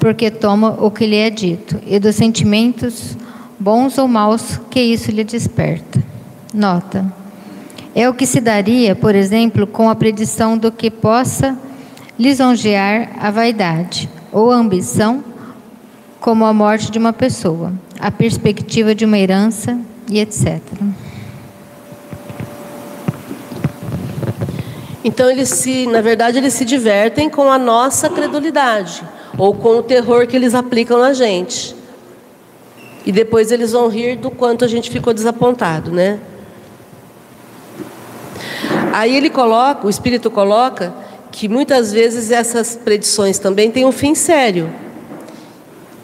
porque toma o que lhe é dito, e dos sentimentos bons ou maus que isso lhe desperta. Nota. É o que se daria, por exemplo, com a predição do que possa lisonjear a vaidade ou a ambição, como a morte de uma pessoa, a perspectiva de uma herança e etc. Então eles se, na verdade, eles se divertem com a nossa credulidade ou com o terror que eles aplicam na gente. E depois eles vão rir do quanto a gente ficou desapontado, né? Aí ele coloca, o Espírito coloca, que muitas vezes essas predições também têm um fim sério,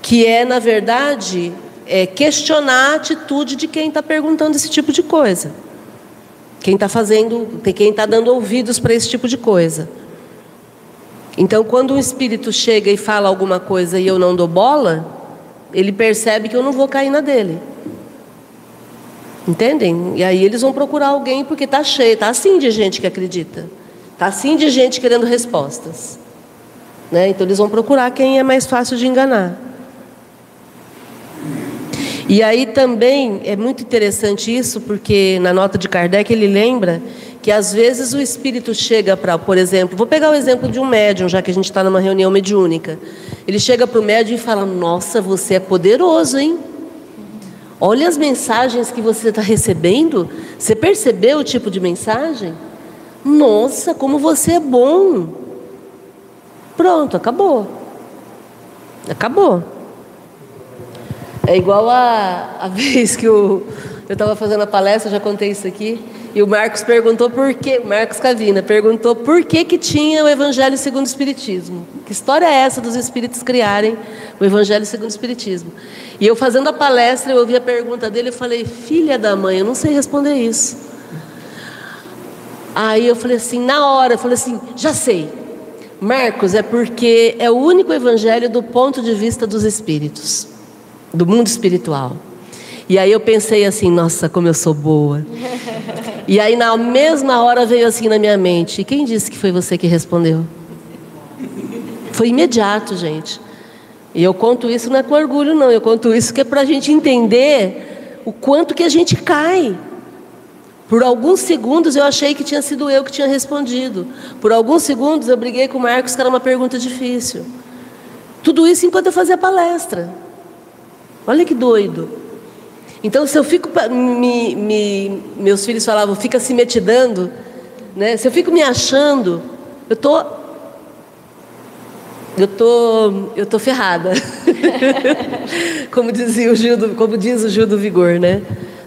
que é, na verdade, é questionar a atitude de quem está perguntando esse tipo de coisa. Quem está fazendo, quem está dando ouvidos para esse tipo de coisa. Então, quando um espírito chega e fala alguma coisa e eu não dou bola, ele percebe que eu não vou cair na dele. Entendem? E aí eles vão procurar alguém porque está cheio, está assim de gente que acredita. Está assim de gente querendo respostas. Né? Então eles vão procurar quem é mais fácil de enganar. E aí também é muito interessante isso, porque na nota de Kardec ele lembra que às vezes o espírito chega para, por exemplo, vou pegar o exemplo de um médium, já que a gente está numa reunião mediúnica. Ele chega para o médium e fala: Nossa, você é poderoso, hein? Olha as mensagens que você está recebendo. Você percebeu o tipo de mensagem? Nossa, como você é bom. Pronto, acabou. Acabou. É igual a, a vez que eu estava fazendo a palestra, já contei isso aqui, e o Marcos perguntou por quê, Marcos Cavina perguntou por que que tinha o Evangelho segundo o Espiritismo. Que história é essa dos espíritos criarem o Evangelho segundo o Espiritismo? E eu fazendo a palestra, eu ouvi a pergunta dele e falei, filha da mãe, eu não sei responder isso. Aí eu falei assim, na hora, eu falei assim, já sei. Marcos, é porque é o único evangelho do ponto de vista dos espíritos, do mundo espiritual. E aí eu pensei assim, nossa, como eu sou boa. E aí na mesma hora veio assim na minha mente, e quem disse que foi você que respondeu? Foi imediato, gente. E eu conto isso não é com orgulho, não. Eu conto isso que é para a gente entender o quanto que a gente cai. Por alguns segundos eu achei que tinha sido eu que tinha respondido. Por alguns segundos eu briguei com o Marcos, que era uma pergunta difícil. Tudo isso enquanto eu fazia palestra. Olha que doido. Então, se eu fico. Me, me, meus filhos falavam, fica se metidando. Né? Se eu fico me achando, eu estou eu tô, eu tô ferrada. como dizia o Gil do, como diz o Gil do Vigor, né?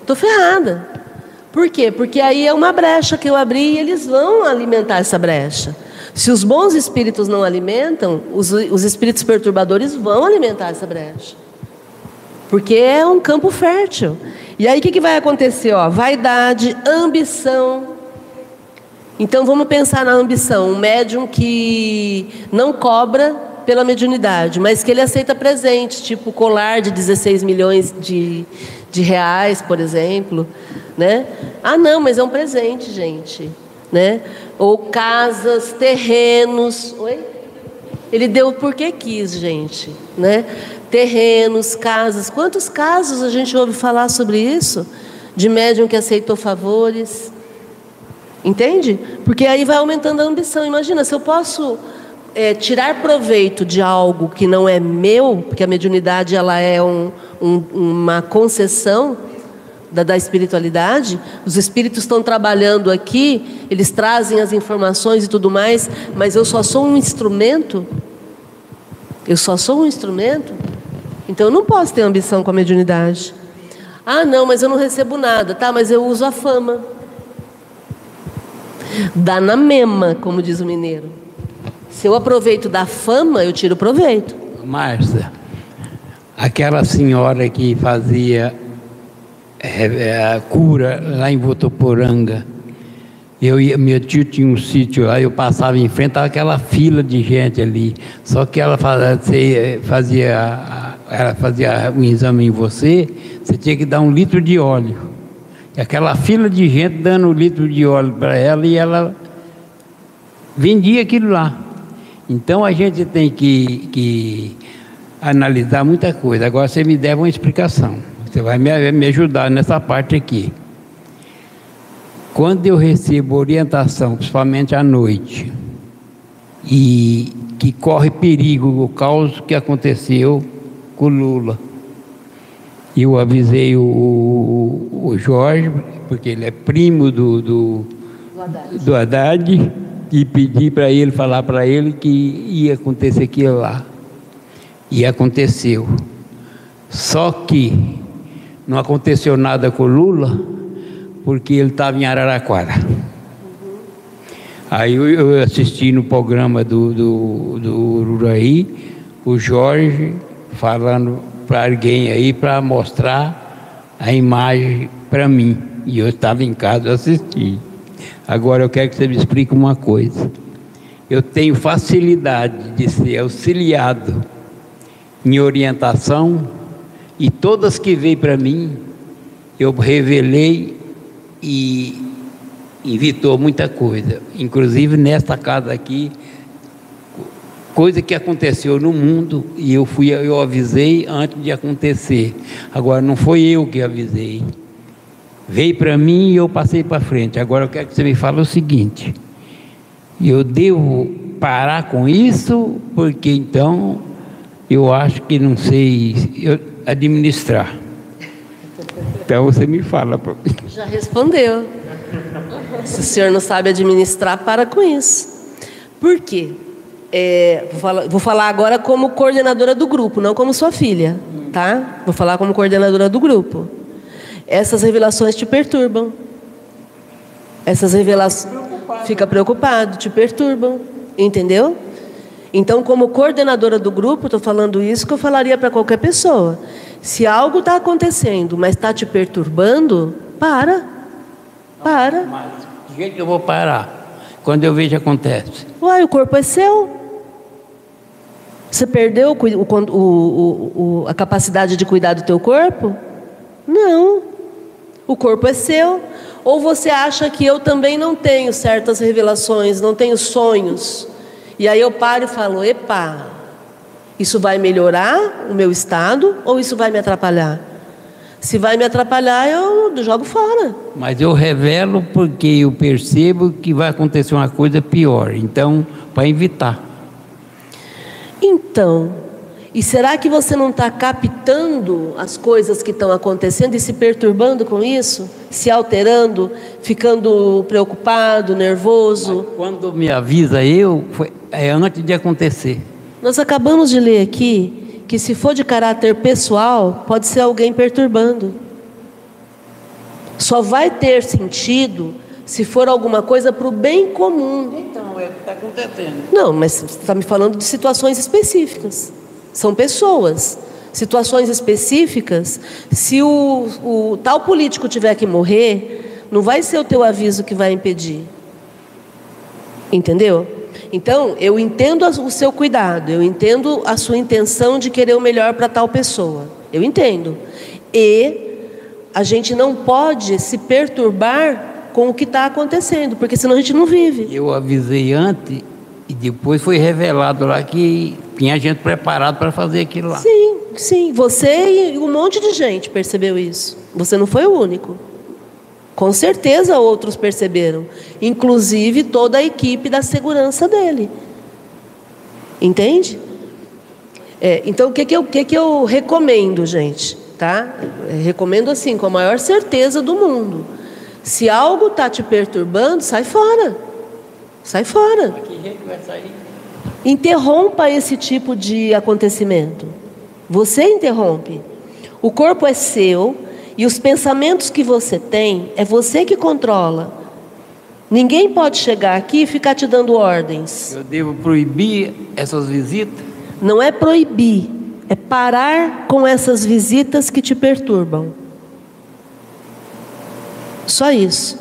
Tô ferrada. Por quê? Porque aí é uma brecha que eu abri e eles vão alimentar essa brecha. Se os bons espíritos não alimentam, os, os espíritos perturbadores vão alimentar essa brecha. Porque é um campo fértil. E aí o que, que vai acontecer? Ó, vaidade, ambição. Então vamos pensar na ambição. Um médium que não cobra pela mediunidade, mas que ele aceita presente, tipo colar de 16 milhões de, de reais, por exemplo. Né? Ah, não, mas é um presente, gente. Né? Ou casas, terrenos. Oi? Ele deu porque quis, gente. Né? Terrenos, casas. Quantos casos a gente ouve falar sobre isso? De médium que aceitou favores. Entende? Porque aí vai aumentando a ambição. Imagina, se eu posso é, tirar proveito de algo que não é meu, porque a mediunidade ela é um, um, uma concessão da, da espiritualidade, os espíritos estão trabalhando aqui, eles trazem as informações e tudo mais, mas eu só sou um instrumento. Eu só sou um instrumento. Então eu não posso ter ambição com a mediunidade. Ah, não, mas eu não recebo nada. Tá, mas eu uso a fama. Dá na mema, como diz o mineiro. Se eu aproveito da fama, eu tiro proveito. Márcia, aquela senhora que fazia é, é, cura lá em Votoporanga, eu ia, meu tio tinha um sítio lá, eu passava em frente, aquela fila de gente ali. Só que ela fazia, fazia ela fazia um exame em você, você tinha que dar um litro de óleo. E aquela fila de gente dando um litro de óleo para ela e ela vendia aquilo lá. Então a gente tem que, que analisar muita coisa. Agora você me deve uma explicação. Você vai me, me ajudar nessa parte aqui. Quando eu recebo orientação, principalmente à noite, e que corre perigo o caos que aconteceu com o Lula. Eu avisei o, o, o Jorge, porque ele é primo do, do, do, Haddad. do Haddad, e pedi para ele falar para ele que ia acontecer aquilo lá. E aconteceu. Só que não aconteceu nada com o Lula, porque ele estava em Araraquara. Aí eu assisti no programa do, do, do Ururaí, o Jorge falando para alguém aí para mostrar a imagem para mim. E eu estava em casa assistindo. Agora eu quero que você me explique uma coisa. Eu tenho facilidade de ser auxiliado em orientação e todas que veio para mim eu revelei e evitou muita coisa. Inclusive nesta casa aqui coisa que aconteceu no mundo e eu fui eu avisei antes de acontecer. Agora não foi eu que avisei. Veio para mim e eu passei para frente. Agora eu quero que você me fale o seguinte: eu devo parar com isso porque então eu acho que não sei administrar. Então você me fala. Já respondeu. Se o senhor não sabe administrar, para com isso. Por quê? É, vou, falar, vou, falar, agora como coordenadora do grupo, não como sua filha, tá? Vou falar como coordenadora do grupo. Essas revelações te perturbam. Essas revelações. Fica preocupado, te perturbam, entendeu? Então, como coordenadora do grupo, estou falando isso que eu falaria para qualquer pessoa. Se algo está acontecendo, mas está te perturbando, para. Para. Mas de jeito que eu vou parar? Quando eu vejo acontece. Uai, o corpo é seu. Você perdeu o, o, o, a capacidade de cuidar do teu corpo? Não. O corpo é seu. Ou você acha que eu também não tenho certas revelações, não tenho sonhos? E aí eu paro e falo: epa, isso vai melhorar o meu estado ou isso vai me atrapalhar? Se vai me atrapalhar, eu jogo fora. Mas eu revelo porque eu percebo que vai acontecer uma coisa pior. Então, para evitar. Então, e será que você não está captando as coisas que estão acontecendo e se perturbando com isso? Se alterando, ficando preocupado, nervoso? Mas quando me avisa eu, foi, é antes de acontecer. Nós acabamos de ler aqui que se for de caráter pessoal, pode ser alguém perturbando. Só vai ter sentido se for alguma coisa para o bem comum. Então, é está acontecendo. Não, mas você está me falando de situações específicas. São pessoas. Situações específicas, se o, o tal político tiver que morrer, não vai ser o teu aviso que vai impedir. Entendeu? Então, eu entendo o seu cuidado, eu entendo a sua intenção de querer o melhor para tal pessoa. Eu entendo. E a gente não pode se perturbar com o que está acontecendo, porque senão a gente não vive. Eu avisei antes e depois foi revelado lá que tinha gente preparada para fazer aquilo lá. Sim, sim. Você e um monte de gente percebeu isso. Você não foi o único. Com certeza outros perceberam, inclusive toda a equipe da segurança dele. Entende? É, então, o que, que, eu, que, que eu recomendo, gente? Tá? É, recomendo assim, com a maior certeza do mundo. Se algo está te perturbando, sai fora. Sai fora. Interrompa esse tipo de acontecimento. Você interrompe. O corpo é seu e os pensamentos que você tem é você que controla. Ninguém pode chegar aqui e ficar te dando ordens. Eu devo proibir essas visitas? Não é proibir, é parar com essas visitas que te perturbam. Só isso.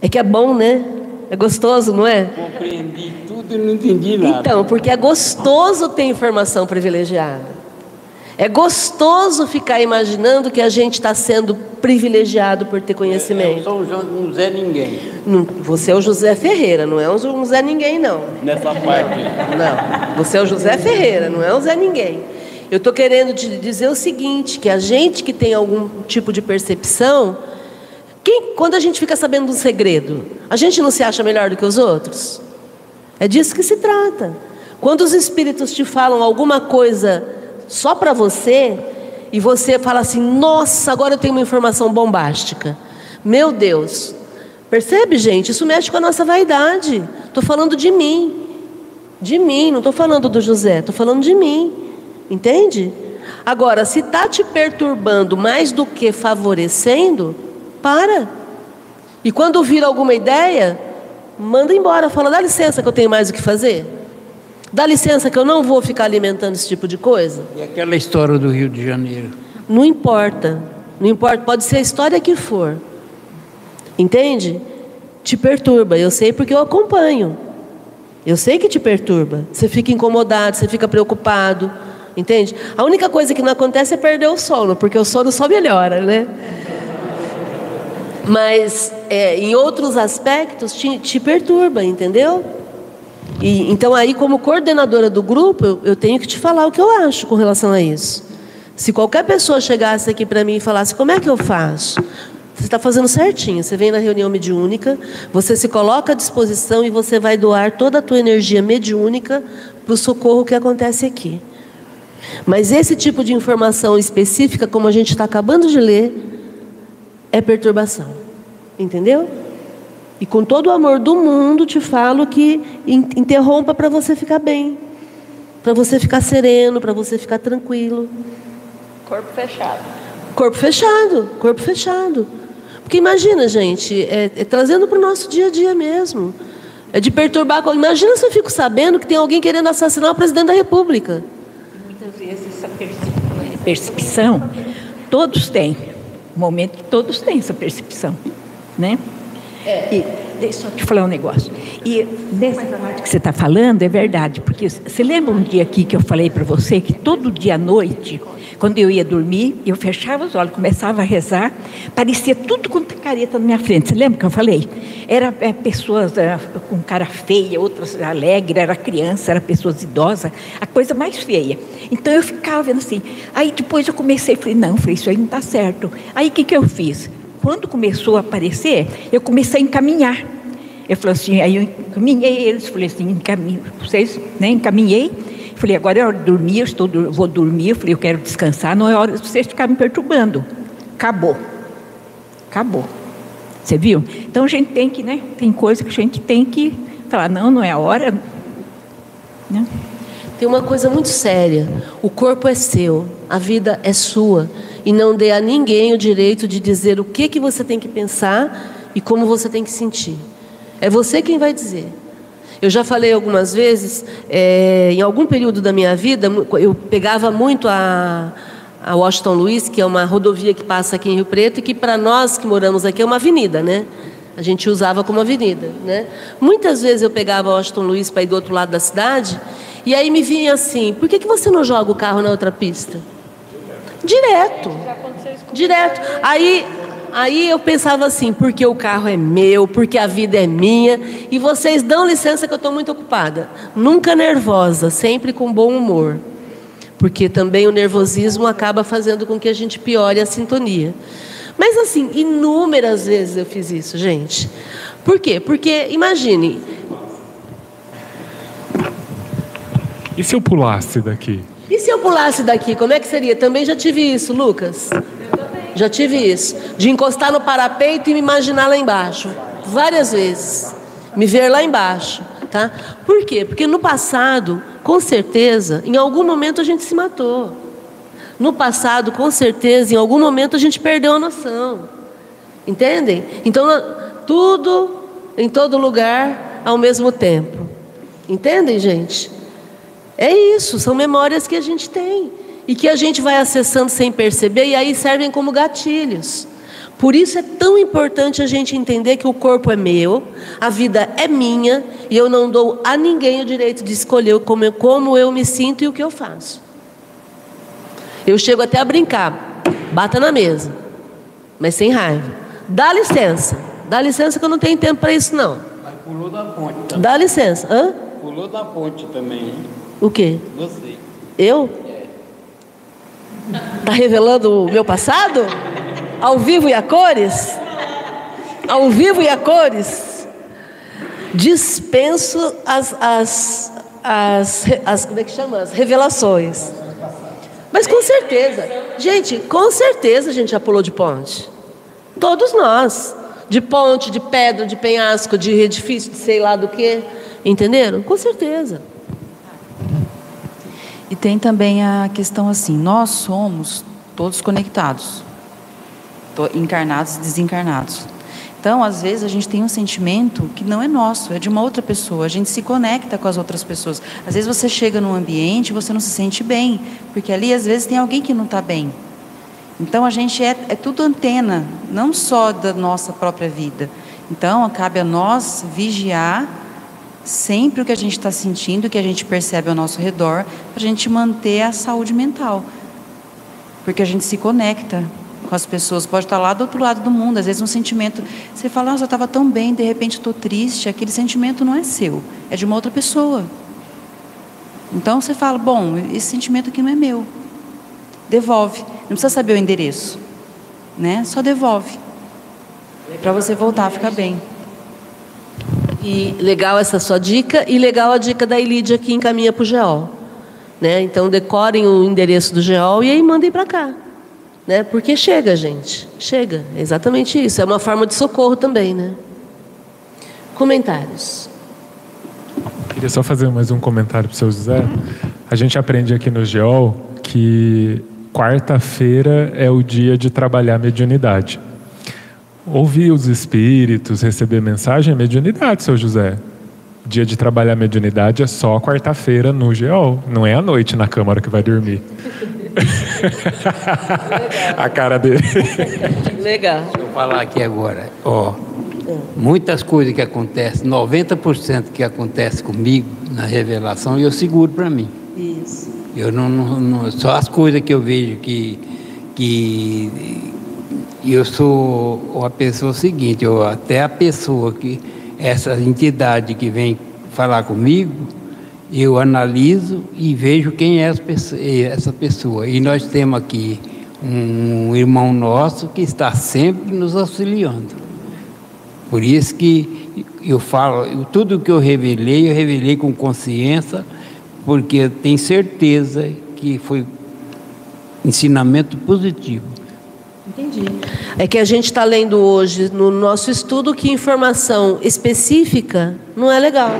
É que é bom, né? É gostoso, não é? Compreendi tudo e não entendi nada. Então, porque é gostoso ter informação privilegiada. É gostoso ficar imaginando que a gente está sendo privilegiado por ter conhecimento. Eu sou um Zé Ninguém. você é o José Ferreira, não é um Zé Ninguém, não. Nessa parte. Não, você é o José Ferreira, não é um Zé Ninguém. Eu estou querendo te dizer o seguinte, que a gente que tem algum tipo de percepção, quem, quando a gente fica sabendo um segredo, a gente não se acha melhor do que os outros? É disso que se trata. Quando os espíritos te falam alguma coisa só para você e você fala assim: nossa, agora eu tenho uma informação bombástica. Meu Deus. Percebe, gente? Isso mexe com a nossa vaidade. Estou falando de mim. De mim, não estou falando do José, estou falando de mim. Entende? Agora, se está te perturbando mais do que favorecendo, para. E quando vir alguma ideia, manda embora. Fala, dá licença que eu tenho mais o que fazer. Dá licença que eu não vou ficar alimentando esse tipo de coisa? E aquela história do Rio de Janeiro? Não importa. Não importa, pode ser a história que for. Entende? Te perturba. Eu sei porque eu acompanho. Eu sei que te perturba. Você fica incomodado, você fica preocupado. Entende? A única coisa que não acontece é perder o sono, porque o sono só melhora, né? Mas é, em outros aspectos te, te perturba, entendeu? E, então, aí, como coordenadora do grupo, eu, tenho que te falar o que eu acho com relação a isso. Se qualquer pessoa chegasse aqui para mim e falasse, como é que eu faço? Você está fazendo certinho. Você vem na reunião mediúnica, você se coloca à disposição e você vai doar toda a tua energia mediúnica para o socorro que acontece aqui. Mas esse tipo de informação específica, como a gente está acabando de ler, é perturbação. Entendeu? E com todo o amor do mundo te falo que interrompa para você ficar bem, para você ficar sereno, para você ficar tranquilo. Corpo fechado. Corpo fechado, corpo fechado. Porque imagina, gente, é, é trazendo para o nosso dia a dia mesmo. É de perturbar. Imagina se eu fico sabendo que tem alguém querendo assassinar o presidente da República. Muitas vezes essa percepção, todos têm. No momento, todos têm essa percepção, né? É. E deixa eu te falar um negócio. E nessa parte que você está falando é verdade, porque você lembra um dia aqui que eu falei para você que todo dia à noite, quando eu ia dormir, eu fechava os olhos, começava a rezar, parecia tudo com careta na minha frente. Você lembra que eu falei? Era é, pessoas é, com cara feia, outras alegres, era criança, era pessoas idosas, a coisa mais feia. Então eu ficava vendo assim. Aí depois eu comecei, falei, não, falei, isso aí não está certo. Aí o que, que eu fiz? Quando começou a aparecer, eu comecei a encaminhar. Eu falei assim, aí eu encaminhei eles, falei assim, encaminho, vocês, né, encaminhei. Falei, agora é hora de dormir, eu estou, vou dormir, eu falei, eu quero descansar, não é hora de vocês ficarem me perturbando. Acabou. Acabou. Você viu? Então a gente tem que, né? Tem coisa que a gente tem que falar, não, não é a hora. Né? Tem uma coisa muito séria. O corpo é seu, a vida é sua e não dê a ninguém o direito de dizer o que, que você tem que pensar e como você tem que sentir. É você quem vai dizer. Eu já falei algumas vezes, é, em algum período da minha vida, eu pegava muito a, a Washington Luiz, que é uma rodovia que passa aqui em Rio Preto e que para nós que moramos aqui é uma avenida, né? A gente usava como avenida, né? Muitas vezes eu pegava a Washington Luiz para ir do outro lado da cidade e aí me vinha assim: por que, que você não joga o carro na outra pista? Direto. Direto. Aí Aí eu pensava assim, porque o carro é meu, porque a vida é minha, e vocês dão licença que eu estou muito ocupada. Nunca nervosa, sempre com bom humor. Porque também o nervosismo acaba fazendo com que a gente piore a sintonia. Mas assim, inúmeras vezes eu fiz isso, gente. Por quê? Porque, imagine. E se eu pulasse daqui? E se eu pulasse daqui, como é que seria? Também já tive isso, Lucas. Já tive isso. De encostar no parapeito e me imaginar lá embaixo. Várias vezes. Me ver lá embaixo. Tá? Por quê? Porque no passado, com certeza, em algum momento a gente se matou. No passado, com certeza, em algum momento a gente perdeu a noção. Entendem? Então, tudo em todo lugar ao mesmo tempo. Entendem, gente? É isso, são memórias que a gente tem e que a gente vai acessando sem perceber e aí servem como gatilhos. Por isso é tão importante a gente entender que o corpo é meu, a vida é minha e eu não dou a ninguém o direito de escolher como eu, como eu me sinto e o que eu faço. Eu chego até a brincar, bata na mesa, mas sem raiva. Dá licença, dá licença que eu não tenho tempo para isso não. pulou da ponte. Também. Dá licença, hã? Pulou da ponte também. Hein? O quê? Você. Eu? Está revelando o meu passado? Ao vivo e a cores? Ao vivo e a cores? Dispenso as, as, as, as como é que chama? As revelações. Mas com certeza, gente, com certeza a gente já pulou de ponte. Todos nós. De ponte, de pedra, de penhasco, de edifício, de sei lá do que. Entenderam? Com certeza. E tem também a questão assim: nós somos todos conectados, encarnados e desencarnados. Então, às vezes, a gente tem um sentimento que não é nosso, é de uma outra pessoa. A gente se conecta com as outras pessoas. Às vezes, você chega num ambiente e você não se sente bem, porque ali, às vezes, tem alguém que não está bem. Então, a gente é, é tudo antena, não só da nossa própria vida. Então, cabe a nós vigiar sempre o que a gente está sentindo, o que a gente percebe ao nosso redor, para a gente manter a saúde mental. Porque a gente se conecta com as pessoas, pode estar lá do outro lado do mundo, às vezes um sentimento, você fala, nossa, eu estava tão bem, de repente estou triste, aquele sentimento não é seu, é de uma outra pessoa. Então você fala, bom, esse sentimento aqui não é meu. Devolve. Não precisa saber o endereço, né? Só devolve. Para você voltar a ficar bem. E legal essa sua dica e legal a dica da Elidia que encaminha para o GEOL. Né? Então decorem o endereço do GEOL e aí mandem para cá. Né? Porque chega, gente. Chega. É exatamente isso. É uma forma de socorro também. Né? Comentários. Queria só fazer mais um comentário para o seu José. A gente aprende aqui no GEOL que quarta-feira é o dia de trabalhar mediunidade. Ouvir os espíritos, receber mensagem é mediunidade, seu José. Dia de trabalhar mediunidade é só quarta-feira no GEOL, não é à noite na câmara que vai dormir. a cara dele. Legal. Deixa eu falar aqui agora. Ó, muitas coisas que acontecem, 90% que acontece comigo na revelação, eu seguro para mim. Isso. Eu não, não, não, só as coisas que eu vejo que que eu sou uma pessoa seguinte, eu, até a pessoa que, essa entidade que vem falar comigo, eu analiso e vejo quem é essa pessoa. E nós temos aqui um irmão nosso que está sempre nos auxiliando. Por isso que eu falo, tudo que eu revelei, eu revelei com consciência, porque eu tenho certeza que foi ensinamento positivo. Entendi. É que a gente está lendo hoje no nosso estudo que informação específica não é legal.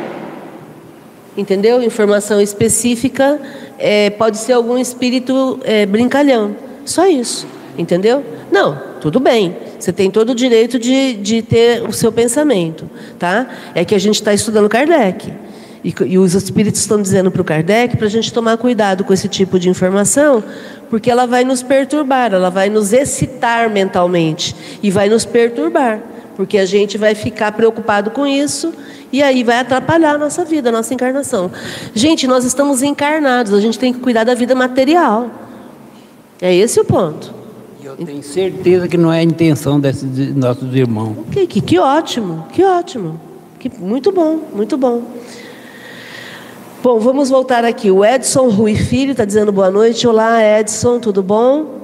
Entendeu? Informação específica é, pode ser algum espírito é, brincalhão. Só isso. Entendeu? Não, tudo bem. Você tem todo o direito de, de ter o seu pensamento. Tá? É que a gente está estudando Kardec. E, e os espíritos estão dizendo para o Kardec para a gente tomar cuidado com esse tipo de informação, porque ela vai nos perturbar, ela vai nos excitar mentalmente e vai nos perturbar, porque a gente vai ficar preocupado com isso e aí vai atrapalhar a nossa vida, a nossa encarnação. Gente, nós estamos encarnados, a gente tem que cuidar da vida material. É esse o ponto. Eu tenho certeza que não é a intenção desses nossos irmãos. Que, que, que ótimo, que ótimo. Que, muito bom, muito bom. Bom, vamos voltar aqui. O Edson Rui Filho está dizendo boa noite. Olá, Edson, tudo bom?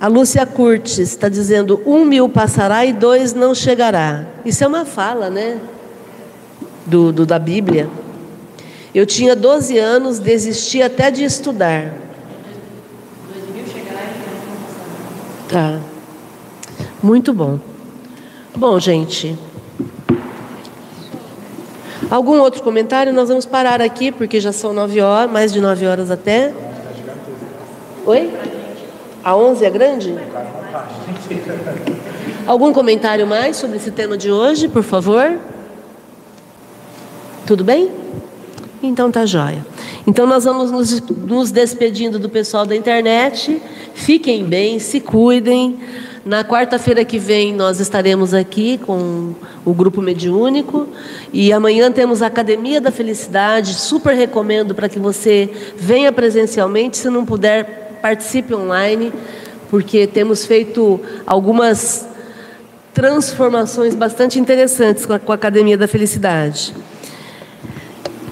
A Lúcia Curtis está dizendo: um mil passará e dois não chegará. Isso é uma fala, né? Do, do da Bíblia. Eu tinha 12 anos, desisti até de estudar. Tá. Muito bom. Bom, gente. Algum outro comentário? Nós vamos parar aqui, porque já são nove horas, mais de nove horas até. Oi? A onze é grande? Algum comentário mais sobre esse tema de hoje, por favor? Tudo bem? Então tá jóia. Então nós vamos nos, nos despedindo do pessoal da internet. Fiquem bem, se cuidem. Na quarta-feira que vem nós estaremos aqui com o grupo mediúnico e amanhã temos a Academia da Felicidade. Super recomendo para que você venha presencialmente, se não puder, participe online, porque temos feito algumas transformações bastante interessantes com a Academia da Felicidade.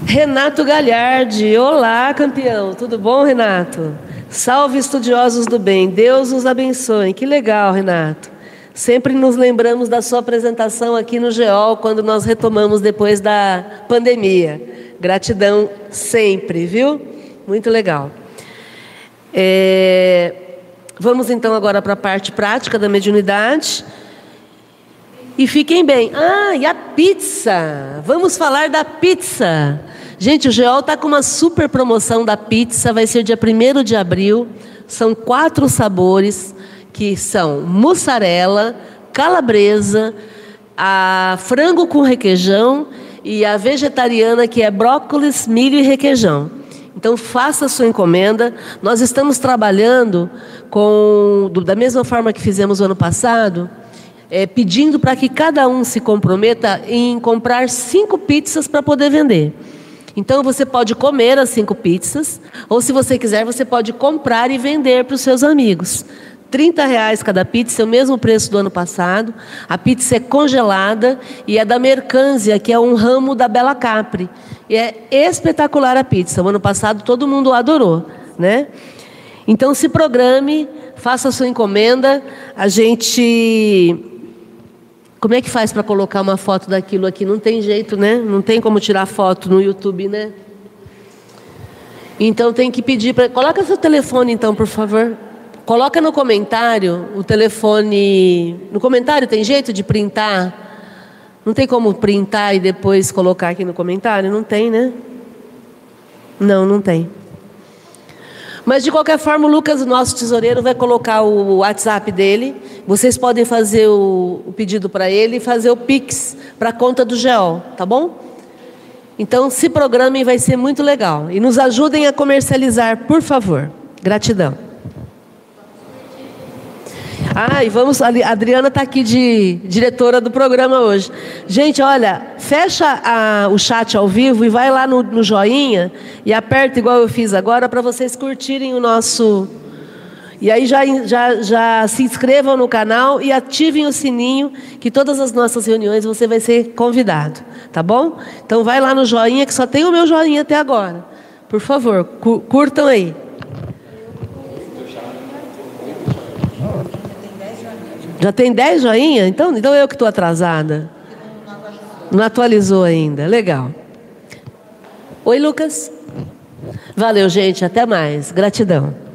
Renato Galhardi, olá campeão, tudo bom Renato? Salve estudiosos do bem, Deus os abençoe. Que legal, Renato. Sempre nos lembramos da sua apresentação aqui no GEOL quando nós retomamos depois da pandemia. Gratidão sempre, viu? Muito legal. É... Vamos então agora para a parte prática da mediunidade. E fiquem bem. Ah, e a pizza! Vamos falar da pizza. Gente, o Geol está com uma super promoção da pizza, vai ser dia 1 de abril. São quatro sabores, que são mussarela, calabresa, a frango com requeijão e a vegetariana, que é brócolis, milho e requeijão. Então faça a sua encomenda. Nós estamos trabalhando com, da mesma forma que fizemos o ano passado, é, pedindo para que cada um se comprometa em comprar cinco pizzas para poder vender. Então você pode comer as cinco pizzas, ou se você quiser, você pode comprar e vender para os seus amigos. 30 reais cada pizza, é o mesmo preço do ano passado. A pizza é congelada e é da Mercância, que é um ramo da Bela Capri. E é espetacular a pizza. O ano passado todo mundo adorou, né? Então se programe, faça a sua encomenda. A gente como é que faz para colocar uma foto daquilo aqui? Não tem jeito, né? Não tem como tirar foto no YouTube, né? Então tem que pedir para. Coloca seu telefone, então, por favor. Coloca no comentário o telefone. No comentário tem jeito de printar? Não tem como printar e depois colocar aqui no comentário? Não tem, né? Não, não tem. Mas de qualquer forma, o Lucas, nosso tesoureiro, vai colocar o WhatsApp dele. Vocês podem fazer o, o pedido para ele e fazer o Pix para a conta do GEOL, tá bom? Então se programem, vai ser muito legal. E nos ajudem a comercializar, por favor. Gratidão. Ah, e vamos. A Adriana está aqui de diretora do programa hoje. Gente, olha, fecha a, o chat ao vivo e vai lá no, no joinha e aperta igual eu fiz agora para vocês curtirem o nosso. E aí já, já, já se inscrevam no canal e ativem o sininho, que todas as nossas reuniões você vai ser convidado, tá bom? Então vai lá no joinha, que só tem o meu joinha até agora. Por favor, curtam aí. Já tem 10 joinha? Então, então eu que estou atrasada. Não atualizou ainda. Legal. Oi, Lucas. Valeu, gente. Até mais. Gratidão.